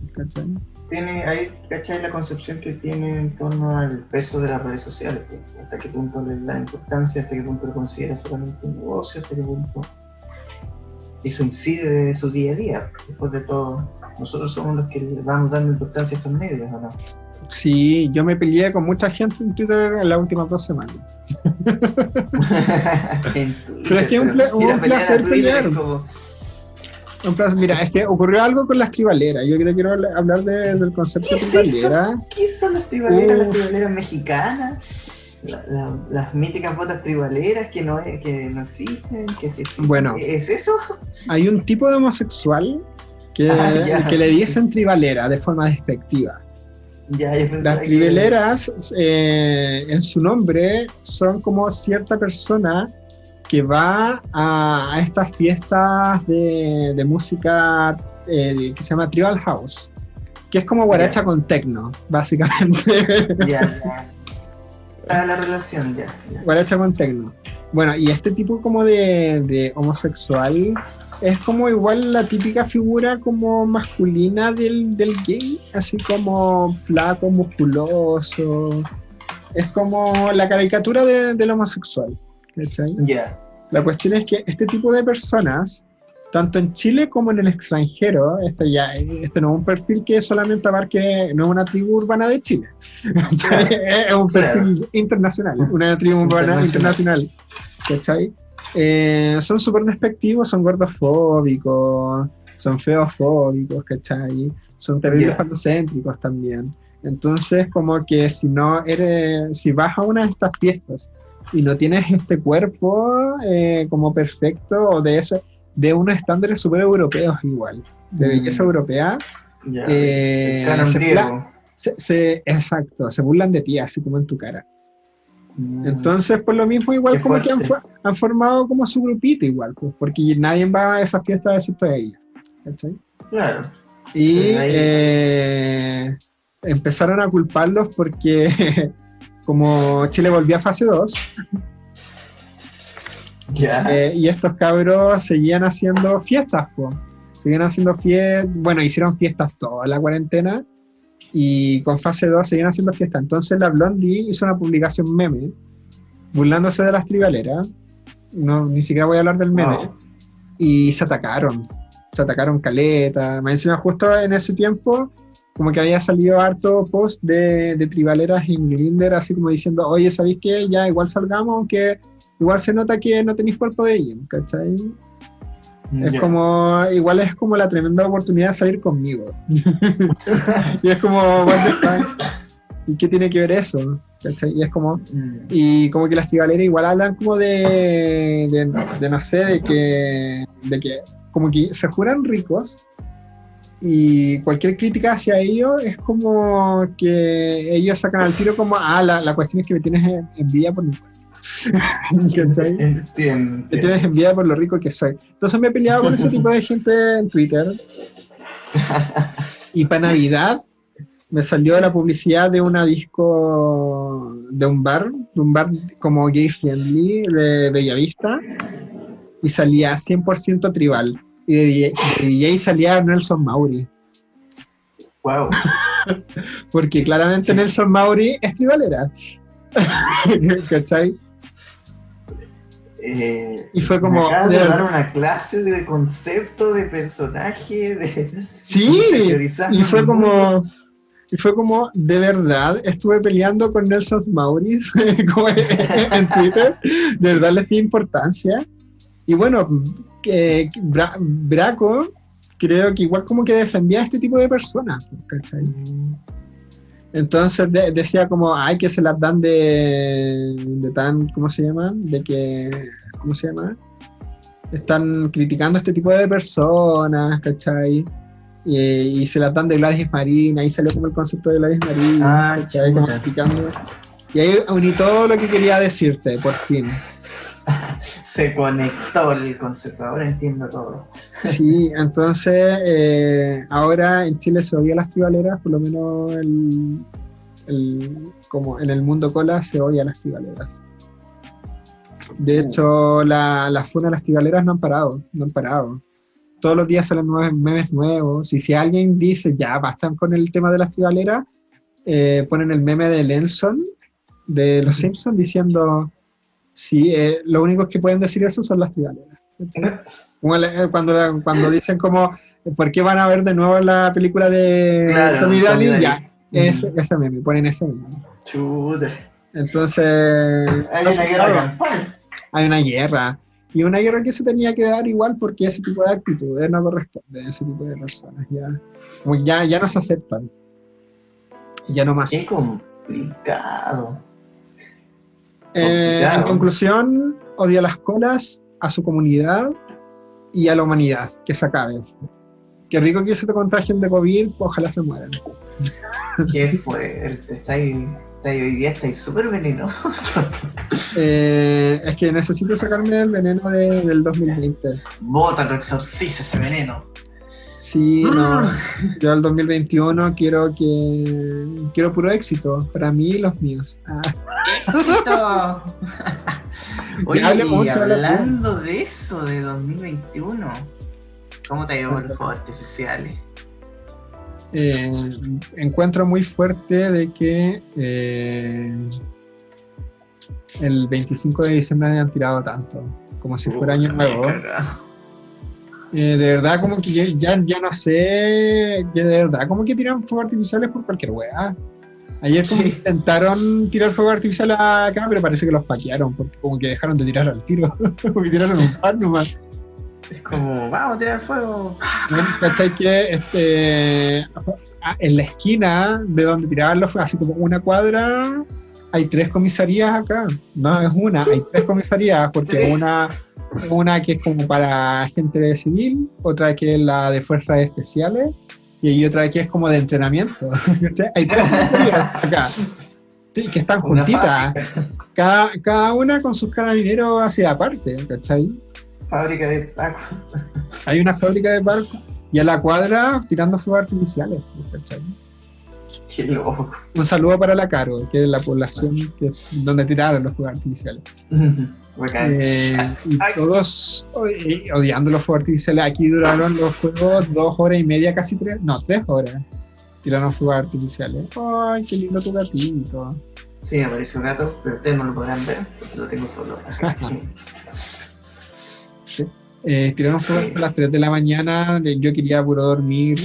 Tiene ahí, ¿cachai? La concepción que tiene en torno al peso de las redes sociales. Hasta qué punto le da importancia, hasta qué punto lo considera solamente un negocio, hasta qué punto eso incide en su día a día. Después de todo, nosotros somos los que le vamos dando importancia a estos medios, ¿no? Sí, yo me peleé con mucha gente en Twitter en las últimas dos semanas. Pero es que un, un placer pelear. Mira, es que ocurrió algo con la escribalera. Yo quiero, hablar del concepto de escribalera. ¿Qué son las escribaleras? ¿Las escribaleras mexicanas? la- la- las míticas botas tribaleras que no, que no existen, que sí existen. Bueno. ¿Es eso? Hay un tipo de homosexual que, Ah, que le dicen tribalera de forma despectiva. Ya, Las que- tribaleras, eh, en su nombre, son como cierta persona que va a, a estas fiestas de, de música eh, que se llama Tribal House, que es como guaracha con techno, básicamente. Ya, ya. Ah, la relación, ya. guaracha con techno. Bueno, y este tipo como de, de homosexual es como igual la típica figura como masculina del, del gay, así como flaco, musculoso. Es como la caricatura de- del homosexual. Ya. La cuestión es que este tipo de personas, tanto en Chile como en el extranjero, este, ya, este no es un perfil que solamente abarque, no es una tribu urbana de Chile, es un perfil internacional, una tribu urbana Internacional. internacional. ¿cachai? Eh, son súper despectivos, son gordofóbicos, son feofóbicos, ¿cachai? Son terribles Ya. falocéntricos también. Entonces, como que si no eres, si vas a una de estas fiestas y no tienes este cuerpo eh, como perfecto o de ese, de unos estándares súper europeos igual, de Mm. belleza europea, Ya. eh, se, se- se- exacto, se burlan de ti así como en tu cara. Mm. Entonces, por lo mismo, igual Qué como que han, fuerte. han formado como su grupito igual, pues, porque nadie va a esas fiestas excepto ella. ¿cachai? Claro. Y eh, empezaron a culparlos porque como Chile volvió a fase 2, Ya. eh, y estos cabros seguían haciendo fiestas, pues. Seguían haciendo fiestas, bueno, hicieron fiestas toda la cuarentena y con fase 2 seguían haciendo fiestas. Entonces la Blondie hizo una publicación meme burlándose de las tribaleras. No, ni siquiera voy a hablar del meme. Wow. y se atacaron. Se atacaron caleta. Más encima, justo en ese tiempo, como que había salido harto post de, de tribaleras en Grinder, así como diciendo, oye, ¿sabéis qué? Ya igual salgamos, aunque igual se nota que no tenéis cuerpo de ella, ¿cachai? Es Ya. como, igual es como la tremenda oportunidad de salir conmigo. y es como, what the fuck? ¿Y qué tiene que ver eso? ¿Cachai? Y es como, Mm. y como que las tribaleras igual hablan como de, de, de no sé, de que, de que como que se juran ricos y cualquier crítica hacia ellos es como que ellos sacan al tiro como, ah, la, la cuestión es que me tienes envidia por mi cuerpo". ¿Cachai? Entiendo. Que tienes envidia por lo rico que soy. Entonces me he peleado con ese tipo de gente en Twitter. Y para Navidad me salió la publicidad de una disco de un bar, de un bar como gay friendly de Bellavista, y salía 100% tribal. Y de DJ, de DJ salía Nelson Mauri, Wow. porque claramente Nelson Mauri es tribalera. ¿Cachai? Eh, Y fue como, me acabas de de dar una clase de concepto, de personaje, de. Sí, y fue como, y fue como, de verdad, estuve peleando con Nelson como en en Twitter, de verdad le di importancia. Y bueno, que que Bra- Braco creo que igual como que defendía a este tipo de personas, ¿cachai? Entonces de- decía como, ay, que se las dan de, de tan, ¿cómo se llama? De que, ¿cómo se llama? Están criticando a este tipo de personas, ¿cachai? Y, y se las dan de Gladys Marina, ahí salió como el concepto de Gladys Marina, Ah, ¿cachai? Como explicando. Y ahí uní todo lo que quería decirte, por fin. Se conectó el concepto, ahora entiendo todo. Sí, entonces eh, ahora en Chile se odia las tribaleras, por lo menos el, el- como en el mundo cola se odia las tribaleras. De hecho, la, la funa de las tribaleras no han parado, no han parado. Todos los días salen nuevos memes nuevos. Y si alguien dice, ya, bastan con el tema de las tribaleras, eh, ponen el meme de Nelson, de Los Simpsons, diciendo, sí, eh, lo único que pueden decir eso son las la- eh, cuando, cuando dicen como, ¿por qué van a ver de nuevo la película de Claro, Tommy Daly? Ya, ese, Ujú. ese meme, ponen ese meme. Chuta. Entonces, Hay una guerra claro, hay una guerra. Y una guerra que se tenía que dar igual porque ese tipo de actitudes no corresponde a ese tipo de personas. Ya, como ya, ya no se aceptan. Ya no más. Qué complicado. Eh, en conclusión, odio a las colas, a su comunidad y a la humanidad, que se acabe. Qué rico que se te contagien de COVID, ojalá se mueran. Qué fuerte, está ahí, está ahí hoy día estáis súper venenoso. Eh, es que necesito sacarme el veneno de- del 2020. Bótalo, exorciza ese veneno. Sí, no. Yo el 2021 quiero que quiero puro éxito para mí y los míos. Ah, ¡Éxito! Oye, y mucho, hablando de eso, de 2021, ¿cómo te ha ido con los fuegos artificiales? eh, encuentro muy fuerte de que eh, el 25 de diciembre hayan tirado tanto, como si fuera año Uh, nuevo. he cagado. Eh, de verdad, como que ya, ya, ya no sé, que de verdad, como que tiran fuegos artificiales por cualquier weá. Ayer como Sí. que intentaron tirar fuegos artificiales acá, pero parece que los paquearon, porque como que dejaron de tirar al tiro, como que tiraron un par nomás. Es como, vamos a tirar fuego. ¿Cachai que este, en la esquina de donde tiraban los así como una cuadra, hay tres comisarías acá? No es una, hay tres comisarías, porque una, una que es como para gente civil, otra que es la de fuerzas especiales, y hay otra que es como de entrenamiento. Hay tres acá. Sí, que están juntitas, cada, cada una con sus carabineros hacia aparte, ¿cachai? fábrica de Paco. Hay una fábrica de barcos y a la cuadra tirando fuegos artificiales. ¿cachai? Qué loco. Un saludo para la Caro, que es la población que, donde tiraron los fuegos artificiales. Eh, y Ay. todos eh, odiando los fuegos artificiales. Aquí duraron los fuegos dos horas y media, casi tres, no, tres horas. Tiraron fuegos artificiales. Ay, qué lindo tu gatito. Sí, apareció gato, pero ustedes no lo podrán ver, porque lo tengo solo. Eh, tiraron fuegos a las 3 de la mañana, eh, yo quería puro dormir,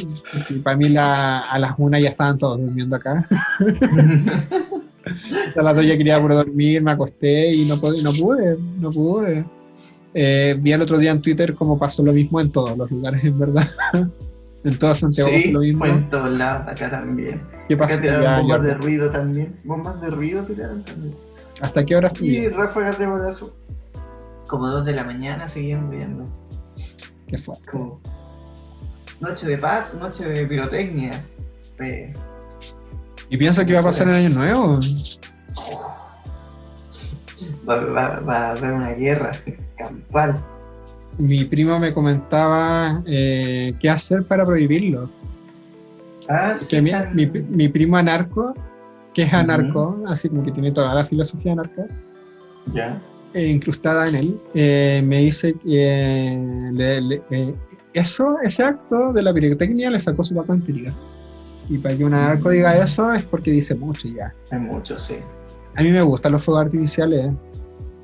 y para mí la- a las 1 ya estaban todos durmiendo acá. A las 2 ya quería puro dormir, me acosté y no pude, no pude, no pude. Eh, vi el otro día en Twitter cómo pasó lo mismo en todos los lugares, en verdad. en todo Santiago sí, pasó lo mismo. en todos lados, acá también. ¿Qué Acá pasó? Ya, bombas ya. de ruido también. Bombas de ruido tiraron también. ¿Hasta qué hora Y estuviste? ráfagas de balazo. Como dos de la mañana seguían viendo. ¿Qué fue? Como noche de paz, noche de pirotecnia. Fue- Y pienso que va a pasar en Año Nuevo. Va, va- va a haber una guerra campal. Mi primo me comentaba eh, qué hacer para prohibirlo. Ah, sí, que mi, mi- mi primo anarco, que es anarco, así como que tiene toda la filosofía anarca Ya. eh, incrustada en él, eh, me dice que le- le- eh, eso, ese acto de la pirotecnia le sacó su papá interior. Y para que un anarco diga eso es porque dice mucho ya. Hay muchos, sí. A mí me gustan los fuegos artificiales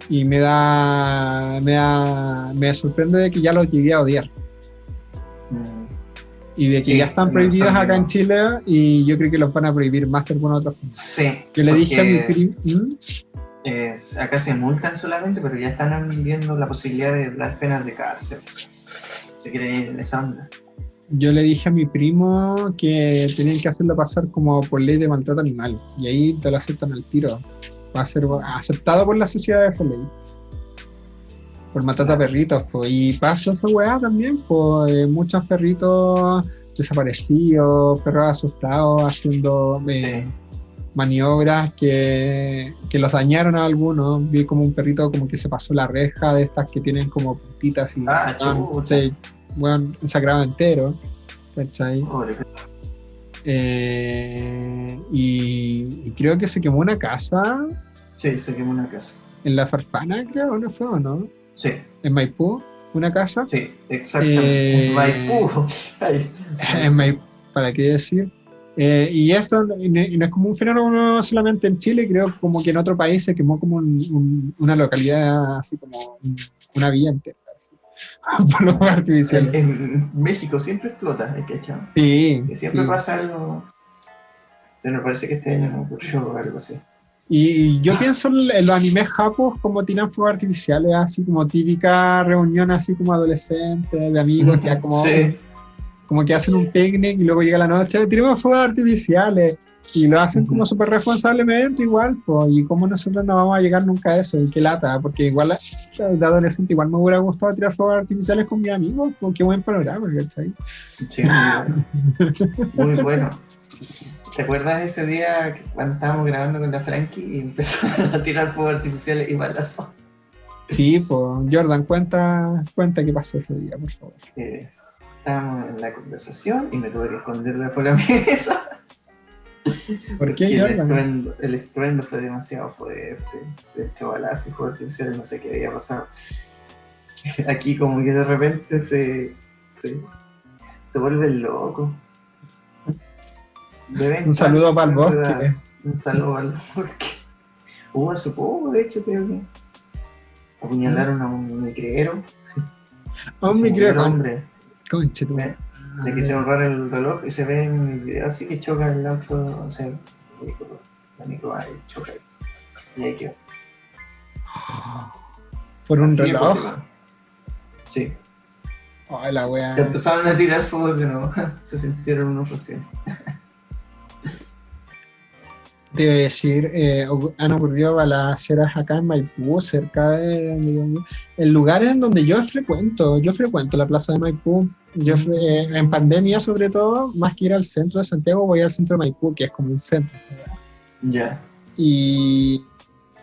y me da, me da, me sorprende de que ya los llegué a odiar. Mm. Y de que Sí, ya están prohibidos acá en. Chile y yo creo que los van a prohibir más que alguna otra forma. Sí. Yo le dije a mi primo... ¿Mm? eh, acá se multan solamente, pero ya están viendo la posibilidad de dar penas de cárcel. Se quieren ir en esa onda. Yo le dije a mi primo que tenían que hacerlo pasar como por ley de maltrato animal. Y ahí te lo aceptan al tiro. Va a ser aceptado por la sociedad esa ley. Por maltrato a perritos. pues. Y pasa esa weá también. Pues muchos perritos desaparecidos, perros asustados, haciendo eh, Sí. maniobras que, que los dañaron a algunos. Vi como un perrito como que se pasó la reja de estas que tienen como puntitas y Ah, ah, chuta. se, bueno, sacrado entero. ¿cachai? Pobre. Eh, y, y creo que se quemó una casa Sí, se quemó una casa. en la Farfana, creo, ¿no fue o no? Sí, En Maipú, una casa. sí, exactamente. Eh, Maipú. Ay. en Maipú, ¿para qué decir? Eh, y esto y no y no es como un fenómeno solamente en Chile, creo como que en otro país se quemó como un- un- una localidad, así como un- una villa entera, los fuegos En, artificiales. en México siempre explota, hay que echar. Sí, Que siempre sí. pasa algo. Pero me parece que este año no ocurrió algo así. Y yo pienso en los animes japos como tiran fuegos artificiales, así como típica reunión así como adolescente, de amigos, que como, Sí. como que hacen un picnic y luego llega la noche, tiremos fuegos artificiales. Y lo hacen como súper responsablemente igual, pues, y como nosotros no vamos a llegar nunca a eso, y qué lata, porque igual de adolescente igual me hubiera gustado tirar fuegos artificiales con mis amigos, pues qué buen panorama, ¿cachai? Sí, muy bueno. ¿Te acuerdas ese día cuando estábamos grabando con la Frankie y empezaron a tirar fuegos artificiales y balazos? Sí, pues Jordan, cuenta, cuenta qué pasó ese día, por favor. Eh, estábamos en la conversación y me tuve que esconder de la mesa. ¿Por qué, el estruendo, el estruendo fue demasiado fuerte. De hecho, balazo y fuego artificial, no sé qué había pasado. Aquí como que de repente se, se, se vuelve loco. De vez en Un saludo para el bosque. Un saludo para el bosque. Hubo hace poco, de hecho, creo que apuñalaron a un me murió el creo. hombre. Conche Ve, Le quisieron robar el reloj y se ve en el video así que choca el auto, o sea, el la micro va y choca ahí. Y ahí quedó. Por un Así de reloj. Sí. Ay, la Se wea. empezaron a tirar fuego de nuevo. Se sintieron unos recién. A decir, eh, han ocurrido balaceras acá en Maipú, cerca de en lugares en donde yo frecuento. Yo frecuento la plaza de Maipú. Yo eh, en pandemia, sobre todo, más que ir al centro de Santiago, voy al centro de Maipú, que es como un centro. Ya. Y,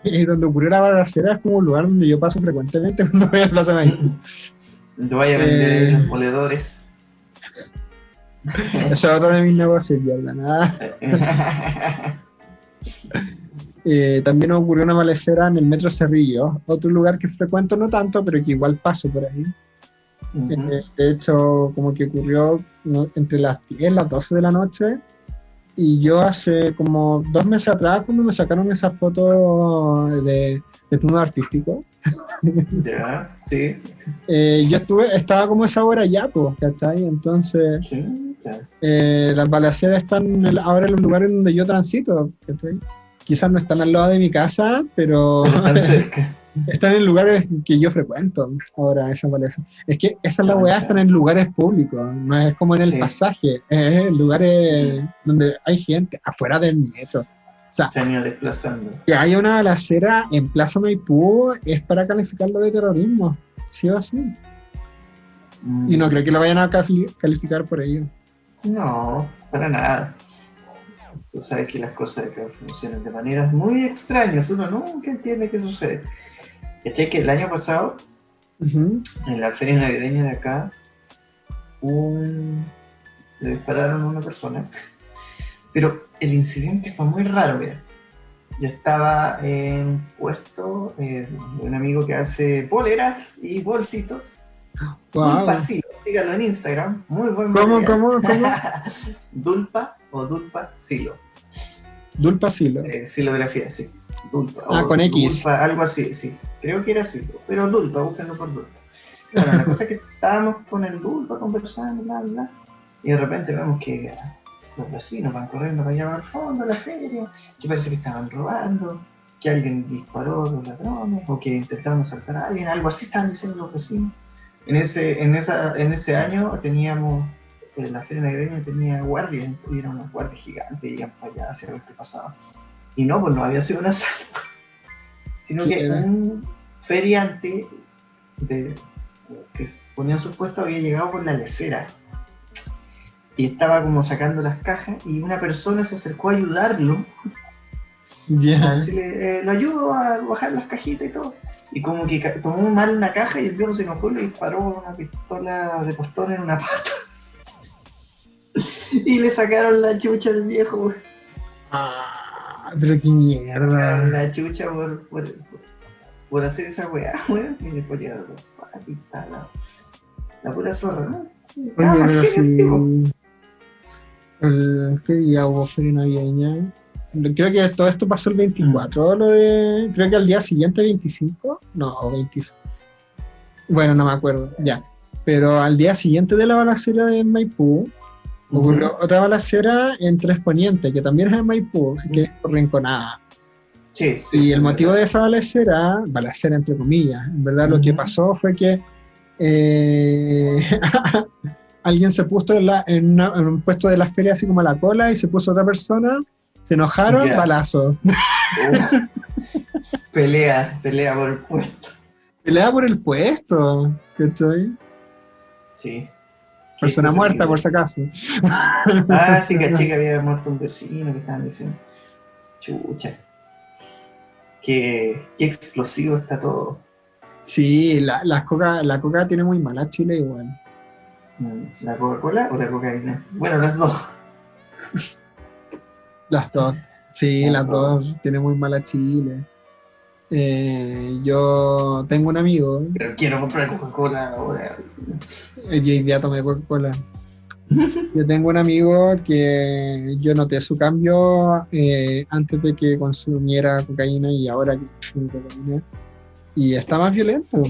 y donde ocurrió la balacera es como un lugar donde yo paso frecuentemente cuando voy a la plaza de Maipú. Te vaya a vender Eh. moledores. Eso es otro de mis negocios. Nada. Eh, también ocurrió una balacera en el metro Cerrillo, otro lugar que frecuento no tanto, pero que igual paso por ahí. Eh, de hecho, como que ocurrió ¿no? entre las 10 y las 12 de la noche. Y yo hace como dos meses atrás, cuando me sacaron esa foto de desnudo artístico, Ya, sí. eh, yo estuve, estaba como esa hora ya, pues, ¿cachai? Entonces, Sí, eh, las balaceras están ahora en los lugares donde yo transito, ¿cachai? Quizás no están al lado de mi casa, pero Pero están cerca. están en lugares que yo frecuento ahora esas balaceras. Es que esas las weas están en lugares públicos, no es como en el Sí. pasaje, es en lugares donde hay gente, afuera del metro. O sea, Se han ido desplazando. que haya una balacera en Plaza Maipú es para calificarlo de terrorismo, sí o sí. Mm. Y no creo que lo vayan a cali- calificar por ello. No, para nada. Tú sabes que las cosas acá funcionan de maneras muy extrañas. Uno nunca entiende qué sucede. ¿Cachai? Que el año pasado, en la feria navideña de acá, un... le dispararon a una persona. Pero el incidente fue muy raro, mira. Yo estaba en puesto eh, de un amigo que hace poleras y bolsitos. Wow. Dulpa Silo, sígalo en Instagram. Muy buen ¿Cómo, material. cómo, cómo? Dulpa o Dulpa Silo. Dulpa Silo. Eh, silografía, sí. Dulpa. Ah, o con X. Dulpa, algo así, sí. Creo que era Silo. Pero Dulpa, búsquenlo por Dulpa. Bueno, la cosa es que estábamos con el Dulpa conversando, bla, bla. Y de repente vemos que los vecinos van corriendo para allá al fondo de la feria, que parece que estaban robando, que alguien disparó a los ladrones, o que intentaron asaltar a alguien, algo así estaban diciendo los vecinos. En ese, en esa, en ese año teníamos, en la feria navideña tenía guardias, y eran unos guardias gigantes, y iban para allá hacia ver qué pasaba. Y no, pues no había sido un asalto, sino ¿Qué que era? un feriante de, que se ponía en su puesto había llegado por la lecera y estaba como sacando las cajas y una persona se acercó a ayudarlo a Ya. decirle, eh, lo ayudo a bajar las cajitas y todo. Y como que tomó mal una caja y el viejo se enojó y le disparó una pistola de postón en una pata. y le sacaron la chucha al viejo, güey. Ah, pero qué mierda. la chucha por, por, por, por hacer esa weá, weón. Y después ya los patitas, la, la pura zorra, ¿no? Oye, más pero genio el ¿Qué día hubo feria navideña? Creo que todo esto pasó el 24, lo de. Creo que al día siguiente, 25. No, 25. Bueno, no me acuerdo, ya. Pero al día siguiente de la balacera de Maipú, ocurrió otra balacera en Tres Poniente, que también es en Maipú, que es por Rinconada. Sí, sí. Y sí, el motivo verdad. de esa balacera, balacera entre comillas, en verdad lo que pasó fue que eh, alguien se puso en, la- en una- en un puesto de la feria así como a la cola y se puso otra persona Se enojaron, Ya. balazo. pelea, pelea por el puesto. Pelea por el puesto. ¿Cachai? Sí. Persona muerta, por si acaso. Ah, sí, caché que había muerto un vecino que estaban diciendo. Chucha. Qué, qué explosivo está todo. Sí, la, las coca, la coca tiene muy mala Chile igual. Mm, ¿La Coca-Cola o la cocaína? Bueno, las dos. Las dos. Sí, Las dos. Tiene muy mala Chile. Eh, yo tengo un amigo, Pero quiero comprar Coca-Cola ahora. eh, hoy día tomé Coca-Cola. Yo tengo un amigo que yo noté su cambio eh, antes de que consumiera cocaína y ahora que consume cocaína. Y está más violento.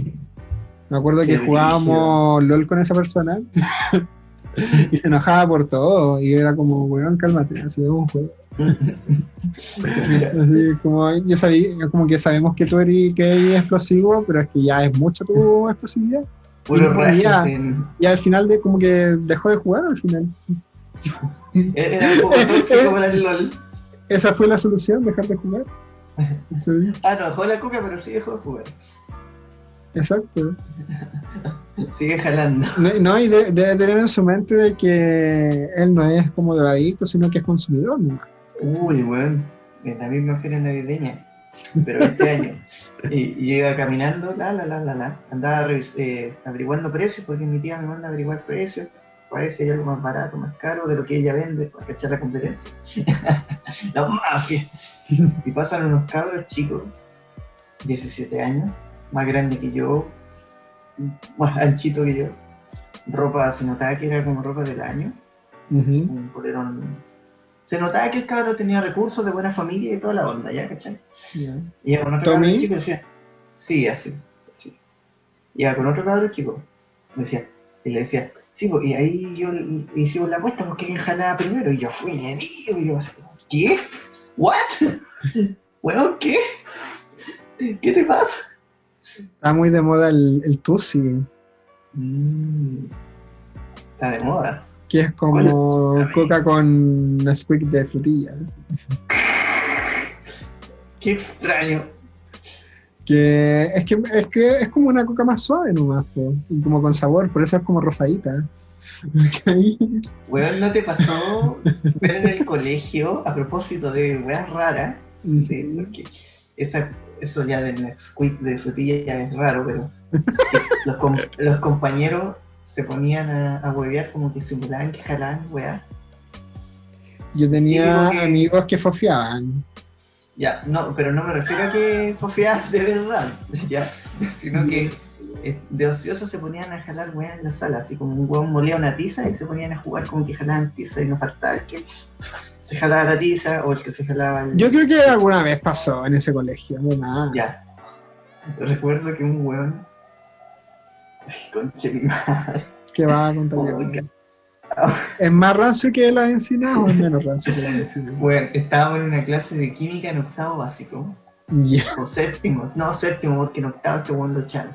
Me acuerdo Qué que jugábamos LOL con esa persona y se enojaba por todo. Y era como, weón, cálmate, así es un juego. Mira, Así como, sabía, como que sabemos que tú eres, que eres explosivo, pero es que ya es mucho tu explosividad. puro Y ya. en- Y al final de como que dejó de jugar al final. Era un poco tóxico para el LOL. Esa fue la solución, dejar de jugar. Sí, Ah, no, dejó la coca, pero sí dejó de jugar. exacto. Sigue jalando. No, no, y de- debe tener en su mente de que él no es como drogadicto, sino que es consumidor. ¿no? Uy, weón. En la misma feria navideña. Pero este año. Y, y llega caminando, la, la, la, la, la. Andaba eh, averiguando precios, porque mi tía me manda a averiguar precios. Para ver si hay algo más barato, más caro de lo que ella vende, para cachar la competencia. la mafia. Y pasan unos cabros chicos, 17 años, más grande que yo, más anchito que yo. Ropa, se notaba que era como ropa del año. Ujú. un polerón. Se notaba que el cabro tenía recursos de buena familia y toda la onda, ¿ya? ¿Cachai? Ya. Y iba con otro ¿Tommy? cabro chico decía, sí, así, así. Iba con otro cabro chico, me decía, y le decía, sí, pues, y ahí yo hicimos la apuesta porque quién jalaba primero, y yo fui, y digo, y yo ¿qué? ¿What? Bueno, ¿qué? ¿Qué te pasa? Está muy de moda el, el Tusi, Mm, está de moda. Que es como coca con Nesquik de frutilla. Qué extraño. Que es que es que es como una coca más suave nomás, po, y como con sabor, por eso es como rosadita. Weón, ¿no te pasó ver en el colegio, a propósito de weas raras, Sí, porque esa, eso ya del Nesquik de frutilla ya es raro, pero los, com- los compañeros se ponían a, a huevear como que simulaban que jalaban weá. Yo tenía que- amigos que fofiaban. Ya, no, pero no me refiero a que fofear de verdad, ya, sino que eh, de ocioso se ponían a jalar weá en la sala, así como un hueón molía una tiza y se ponían a jugar como que jalaban tiza y no faltaba el que se jalaba la tiza o el que se jalaba el... Yo creo que alguna vez pasó en ese colegio, no nada. Ya. Recuerdo que un weón. Conche mi madre. que va a contar. Oiga. ¿Es más rancio que la encina o es menos rancio que la encina? Bueno, estábamos en una clase de química en octavo básico. Ya. O séptimo. No, séptimo, porque en octavo este weón lo echaron.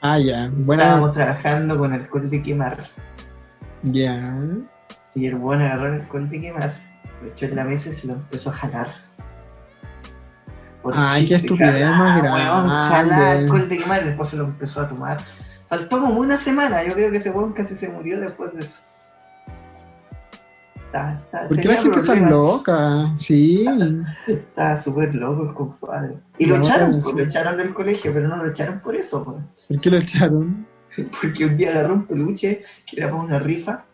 Ah, ya. Buena. Estábamos trabajando con alcohol de quemar. Ya. Y el weón agarró el alcohol de quemar, lo echó en la mesa y se lo empezó a jalar. Por Ay, qué estupidez más weón, grande. de quemar y después se lo empezó a tomar. Faltó como una semana, yo creo que ese weón casi se murió después de eso. Está- está- ¿Por qué la gente es tan problemas. loca? Sí. Estaba súper loco el compadre. Y lo No, echaron, pues, lo echaron del colegio, pero no lo echaron por eso, weón. ¿Por qué lo echaron? Porque un día agarró un peluche que era para una rifa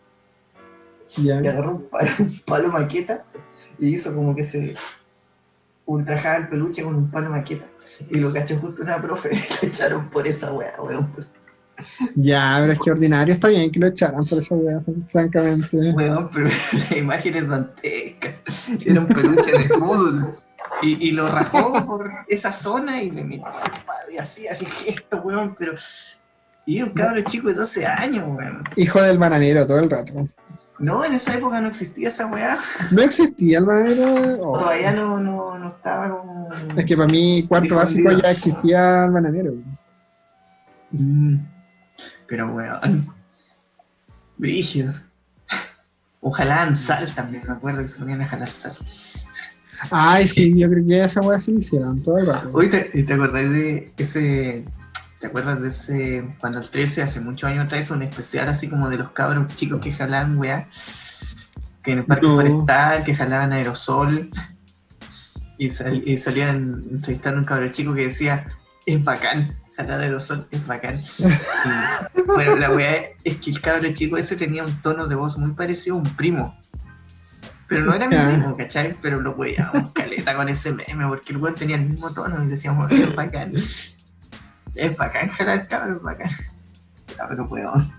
y Ya. agarró un palo, un palo maqueta y hizo como que se ultrajaba el peluche con un palo maqueta y lo cachó justo una profe y lo echaron por esa wea, weón. Ya, pero es que ordinario está bien que lo echaran por esa wea, francamente. Weón, pero la imagen es dantesca. Era un peluche de fútbol. Y, y lo rajó por esa zona y le metió y así, así gesto, weón, pero... Y un cabro chico de 12 años, weón. Hijo del bananero todo el rato. No, en esa época no existía esa weá. ¿No existía el bananero? Oh. Todavía no, no, no estaba como... Es que para mí, cuarto básico ya existía el bananero. Mm. Pero weón. Brígido. O jalaban sal también, me acuerdo que se ponían a jalar sal. Ay, sí, yo creo que esa weá se hicieron todo el rato. Hoy te, ¿te acordás de ese ¿Te acuerdas de ese, cuando el 13 hace muchos años atrás un especial así como de los cabros chicos que jalaban weá? Que en el parque forestal, que jalaban aerosol y, y salían entrevistando a un cabro chico que decía, es bacán, jalar aerosol es bacán. bueno, la weá es que el cabro chico ese tenía un tono de voz muy parecido a un primo. Pero no era mi primo, ¿cachai? Pero lo un caleta con ese meme, porque el weón tenía el mismo tono y decíamos, es bacán. Es bacán jalar cabrón, es bacán. Cabrón, weón.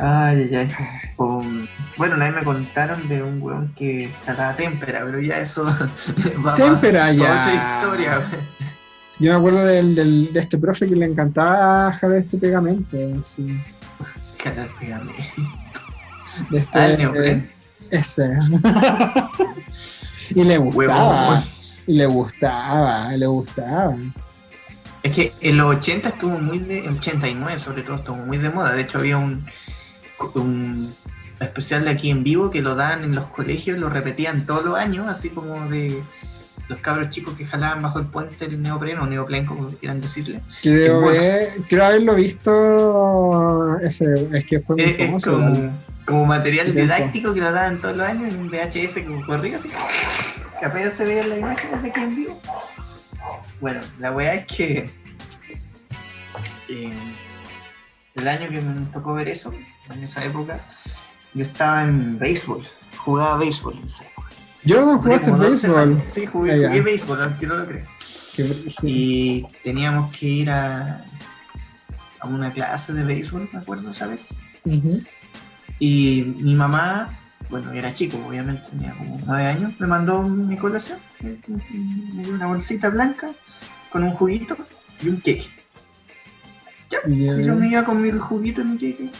Ay, ay, ay. bueno, una vez me contaron de un weón que trataba témpera, pero ya eso va témpera, ya. otra historia. Yo me acuerdo del, del, de este profe que le encantaba jalar este pegamento. Sí. Jalar pegamento. De este, ah, eh, ese. y le gustaba. y le gustaba, le gustaba. Es que en los 80 estuvo muy de. El 89 sobre todo estuvo muy de moda. De hecho había un, un especial de aquí en vivo que lo dan en los colegios, lo repetían todos los años, así como de los cabros chicos que jalaban bajo el puente el neopren o neoplen, como quieran decirle. Creo, creo haberlo visto, ese, es que fue muy famoso, como, material didáctico que lo daban todos los años en un VHS que corría así, que apenas se veían las imágenes de aquí en vivo. Bueno, la weá es que eh, el año que me tocó ver eso, en esa época, yo estaba en béisbol, jugaba béisbol en esa época. ¿Yo no jugaste béisbol? Sí, jugué, ah, béisbol, aunque no lo crees. Y teníamos que ir a, a una clase de béisbol, me acuerdo, ¿sabes? Y mi mamá bueno, era chico, obviamente, tenía como nueve años, me mandó mi colación, me dio una bolsita blanca con un juguito y un queque. yo me iba con mi juguito y mi queque.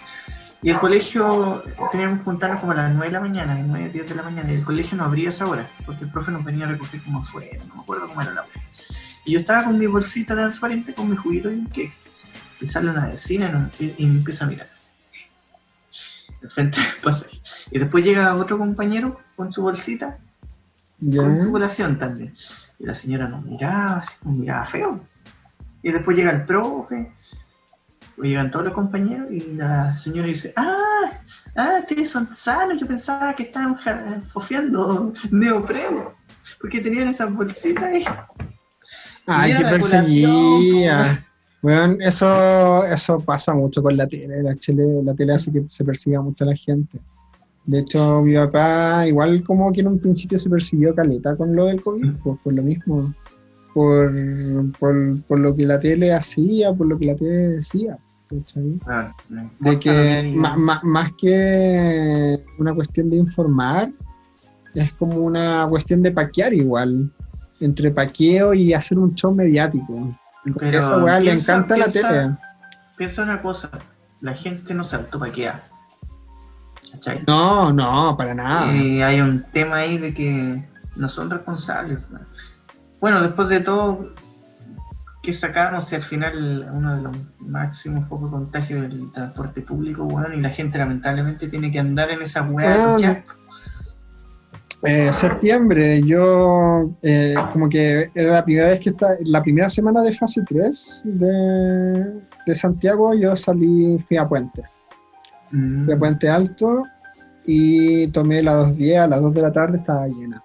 Y el colegio, teníamos que juntarnos como a las 9 de la mañana, 9, 10 de la mañana, y el colegio no abría esa hora, porque el profe nos venía a recoger como afuera, no me acuerdo cómo era la hora. Y yo estaba con mi bolsita transparente, con mi juguito y un queque. Y sale una vecina y, y me empieza a mirar así frente Y después llega otro compañero con su bolsita, con su colación también. Y la señora nos miraba, así, nos miraba feo. Y después llega el profe, llegan todos los compañeros y la señora dice, ah, ah, ustedes son sanos, yo pensaba que estaban fofeando neopreno, porque tenían esas bolsitas ahí. Ay, qué perseguía. Bueno, eso, eso pasa mucho con la tele. La, tele, la tele hace que se persiga mucho a la gente. De hecho, mi papá, igual como que en un principio se persiguió caleta con lo del COVID, pues por lo mismo. Por, por, lo que la tele hacía, por lo que la tele decía. Ah, de que más, más que una cuestión de informar, es como una cuestión de paquear igual. Entre paqueo y hacer un show mediático. Pero esa weá le encanta la tele. Piensa una cosa, la gente no se autopaquea. ¿Cachai? No, no, para nada. Y hay un tema ahí de que no son responsables. Bueno, después de todo, que sacamos al final uno de los máximos focos de contagio del transporte público, bueno, y la gente lamentablemente tiene que andar en esa weá. Eh, septiembre, yo eh, como que era la primera vez que está, la primera semana de fase 3 de, de Santiago, yo salí, fui a Puente. Mm. Fui a Puente Alto y tomé la 2.10, a las 2 de la tarde estaba llena.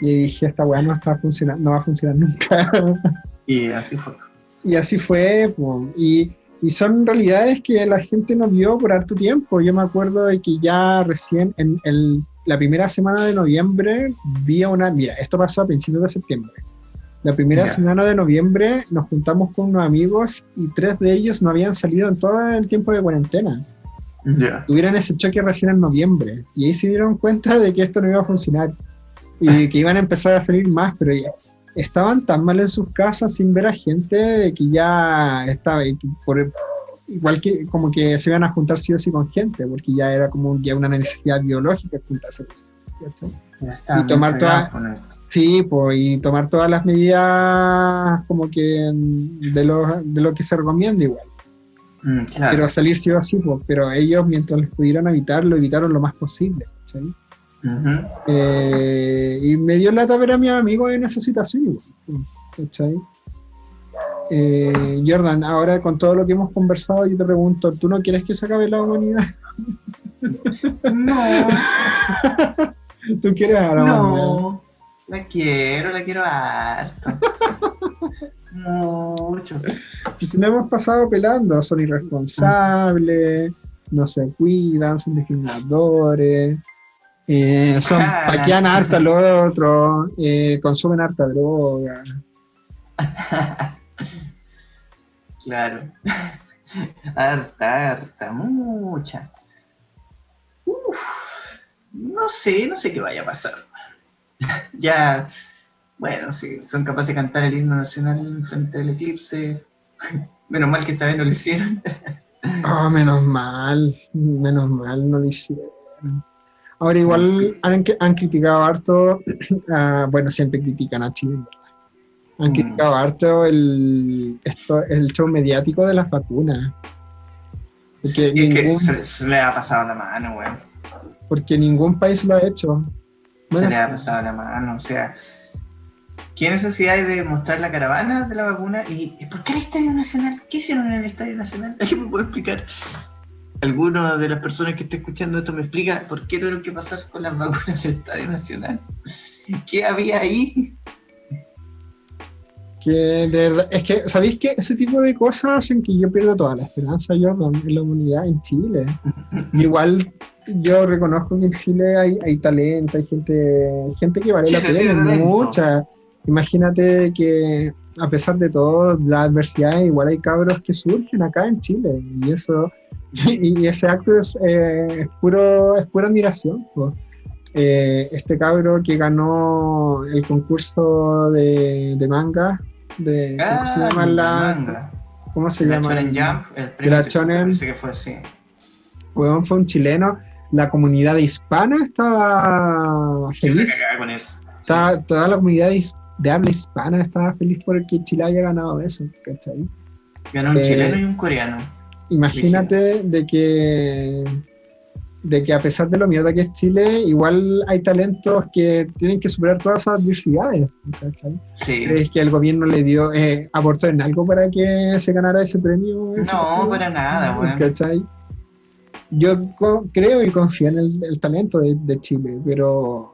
Y dije, esta weá no, está funcionando, no va a funcionar nunca. Y así fue. Y así fue, y, y son realidades que la gente no vio por harto tiempo. Yo me acuerdo de que ya recién en el la primera semana de noviembre vi una, mira, esto pasó a principios de septiembre. La primera semana de noviembre nos juntamos con unos amigos y tres de ellos no habían salido en todo el tiempo de cuarentena. Tuvieron ese choque recién en noviembre y ahí se dieron cuenta de que esto no iba a funcionar y que iban a empezar a salir más, pero ya estaban tan mal en sus casas sin ver a gente de que ya estaba, por, igual que como que se iban a juntar sí o sí con gente, porque ya era como ya una necesidad biológica juntarse. Y tomar todas sí, pues, y tomar todas las medidas como que de lo, de lo que se recomienda igual. Mm, claro. pero salir sí o sí, pues, pero ellos mientras les pudieran evitar, lo evitaron lo más posible. Ujú. Eh, y me dio lata ver a mis amigos en esa situación. igual, ¿cachai? Eh, Jordan, ahora con todo lo que hemos conversado, yo te pregunto, ¿tú no quieres que se acabe la humanidad? No, ¿Tú quieres a la humanidad? no. La quiero, la quiero harto. Mucho. Pues nos hemos pasado pelando, son irresponsables, no se cuidan, son discriminadores, eh, son paquean harta lo otro, eh, consumen harta droga. Claro. Harta, harta, mucha. Uf, no sé, no sé qué vaya a pasar. Ya, bueno, sí, son capaces de cantar el himno nacional frente al eclipse. Menos mal que esta vez no lo hicieron. Oh, menos mal, menos mal, no lo hicieron. Ahora igual han, han criticado harto, ah, bueno, siempre critican a Chile, han Mm. criticado harto el, esto, el show mediático de las vacunas. Porque, Es que se, se le ha pasado la mano, weón. porque ningún país lo ha hecho. Se le ha pasado la mano, o sea. ¿Qué necesidad hay de mostrar la caravana de la vacuna? ¿Y por qué el Estadio Nacional? ¿Qué hicieron en el Estadio Nacional? ¿Alguien me puede explicar? ¿Alguno de las personas que esté escuchando esto me explica por qué tuvieron que pasar con las vacunas del Estadio Nacional? ¿Qué había ahí? Que de verdad- es que, ¿sabéis que ese tipo de cosas hacen que yo pierda toda la esperanza, Jordan, en la humanidad en Chile? Igual yo reconozco que en Chile hay, hay talento, hay gente, gente que vale la pena, mucha. Imagínate que a pesar de todo, la adversidad, igual hay cabros que surgen acá en Chile. Y eso, y ese acto es, eh, es puro, es pura admiración. po. Eh, este cabro que ganó el concurso de, de manga, de, ¿cómo se Ah, llama la, manga. ¿cómo se La llama? Shonen Jump, el premio la que Shonen. fue así. Weón, fue un chileno. La comunidad hispana estaba feliz. con eso. Estaba- toda la comunidad de habla hispana estaba feliz porque Chile haya ganado eso, ¿cachai? Ganó un Eh, chileno y un coreano. Imagínate de que de que a pesar de lo mierda que es Chile, igual hay talentos que tienen que superar todas esas adversidades. ¿cachai? Sí. ¿Crees que el gobierno le dio, eh, aportó en algo para que se ganara ese premio? ese No, premio? para nada, weón. ¿Cachai? Yo co- creo y confío en el, el talento de, de Chile, pero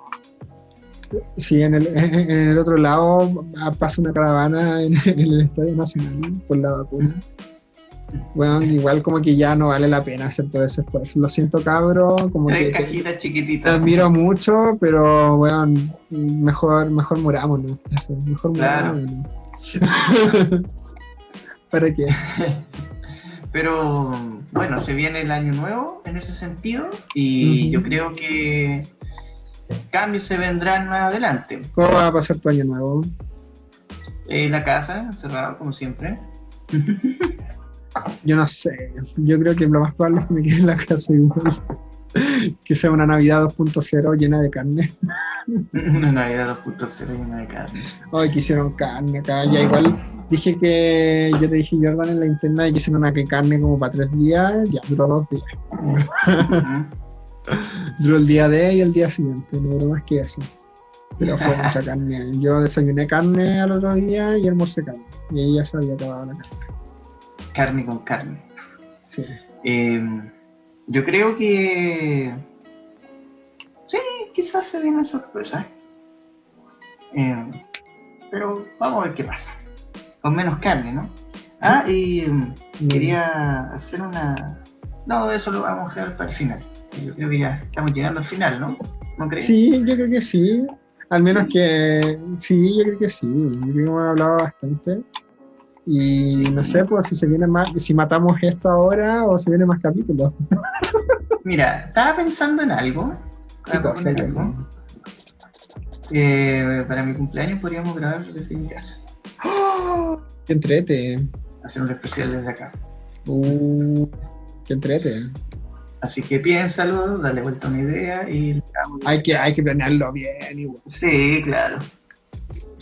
si en el, en el otro lado pasa una caravana en, en el Estadio Nacional por la vacuna, bueno, igual como que ya no vale la pena hacer todo ese esfuerzo. Lo siento, cabro, como Tres te, cajitas te chiquititas. admiro mucho, pero bueno, mejor, mejor murámonos. Eso, mejor Claro. murámonos. ¿Para qué? Pero bueno, se viene el año nuevo en ese sentido y yo creo que cambios se vendrán más adelante. ¿Cómo va a pasar tu año nuevo? Eh, la casa, cerrado como siempre. Yo no sé. Yo creo que lo más probable es que me quede en la casa igual. que sea una Navidad 2.0 llena de carne. Una Navidad 2.0 llena de carne. Ay, que hicieron carne acá. Ya igual dije que yo te dije, Jordan, en la interna que hicieron una carne como para tres días. Ya duró dos días. Duró el día de y el día siguiente. No duró más que eso. Pero fue mucha carne. Yo desayuné carne al otro día y almorcé carne. Y ahí ya se había acabado la carne. Carne con carne. Sí. Eh, yo creo que. Sí, quizás se vienen sorpresas. Eh, pero vamos a ver qué pasa. Con menos carne, ¿no? Ah, y mm, quería hacer una. No, eso lo vamos a dejar para el final. Yo creo que ya estamos llegando al final, ¿no? ¿No crees? Sí, yo creo que sí. Al menos que sí, yo creo que sí. Yo creo que hemos hablado bastante. Y no sé, pues si se viene más, si matamos esto ahora o si vienen más capítulos. Mira, estaba pensando en algo. ¿Qué Estaba cosa, pensando en algo. Eh, para mi cumpleaños podríamos grabar desde mi casa. ¡Oh! ¡Qué entrete! Hacer un especial desde acá. Uh, ¡Qué entrete! Así que piénsalo, dale vuelta a una idea y... Hay que, hay que planearlo bien igual. Sí, claro.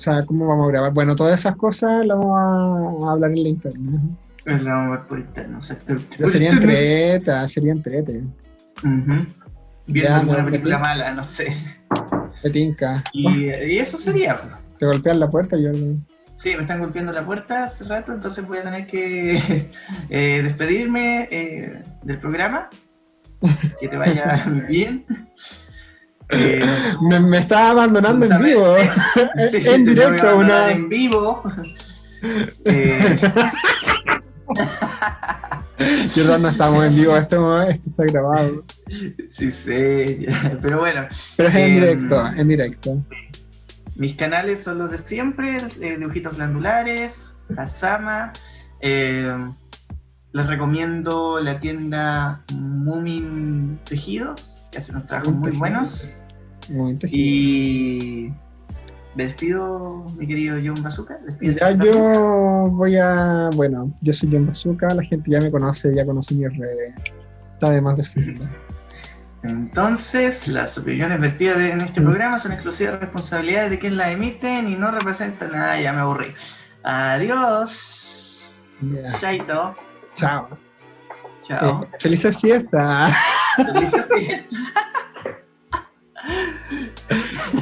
O sea, ¿cómo vamos a grabar? Bueno, todas esas cosas las vamos a, a hablar en la internet. El amor por interno, sector. Pero sería entreta, sería entrete. Ujú. Viendo Ya, me- película mala, no sé. Te tinca. Y, y eso sería. Te golpean la puerta, Jordan. Sí, me están golpeando la puerta hace rato, entonces voy a tener que eh, despedirme eh, del programa. Que te vaya bien. Eh, Me, me estás abandonando en vivo. sí, en directo, una. En vivo. Eh, Jordan, no estamos en vivo, esto, esto está grabado. sí ya, pero bueno. Pero es en Em, directo, en directo. Mis canales son los de siempre, eh, dibujitos glandulares, Asama. eh, les recomiendo la tienda Moomin Tejidos, que hace unos trabajos muy buenos. Y me despido, mi querido John Bazooka. Ya yo voy a. Bueno, yo soy John Bazooka, la gente ya me conoce, ya conoce mis redes. Está de más decirlo. Entonces, las opiniones vertidas en este programa son exclusiva responsabilidad de quien las emiten y no representan nada. Ya me aburrí. Adiós. Ya. Chaito. Chao. Chao. Eh, felices fiestas. Felices fiestas.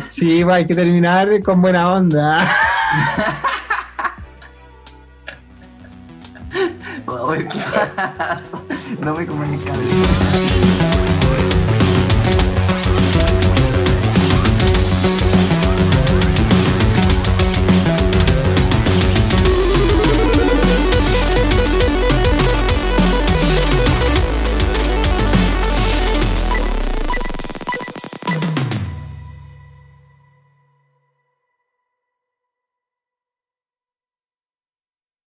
Sí, hay que terminar con buena onda. No me comunicaba.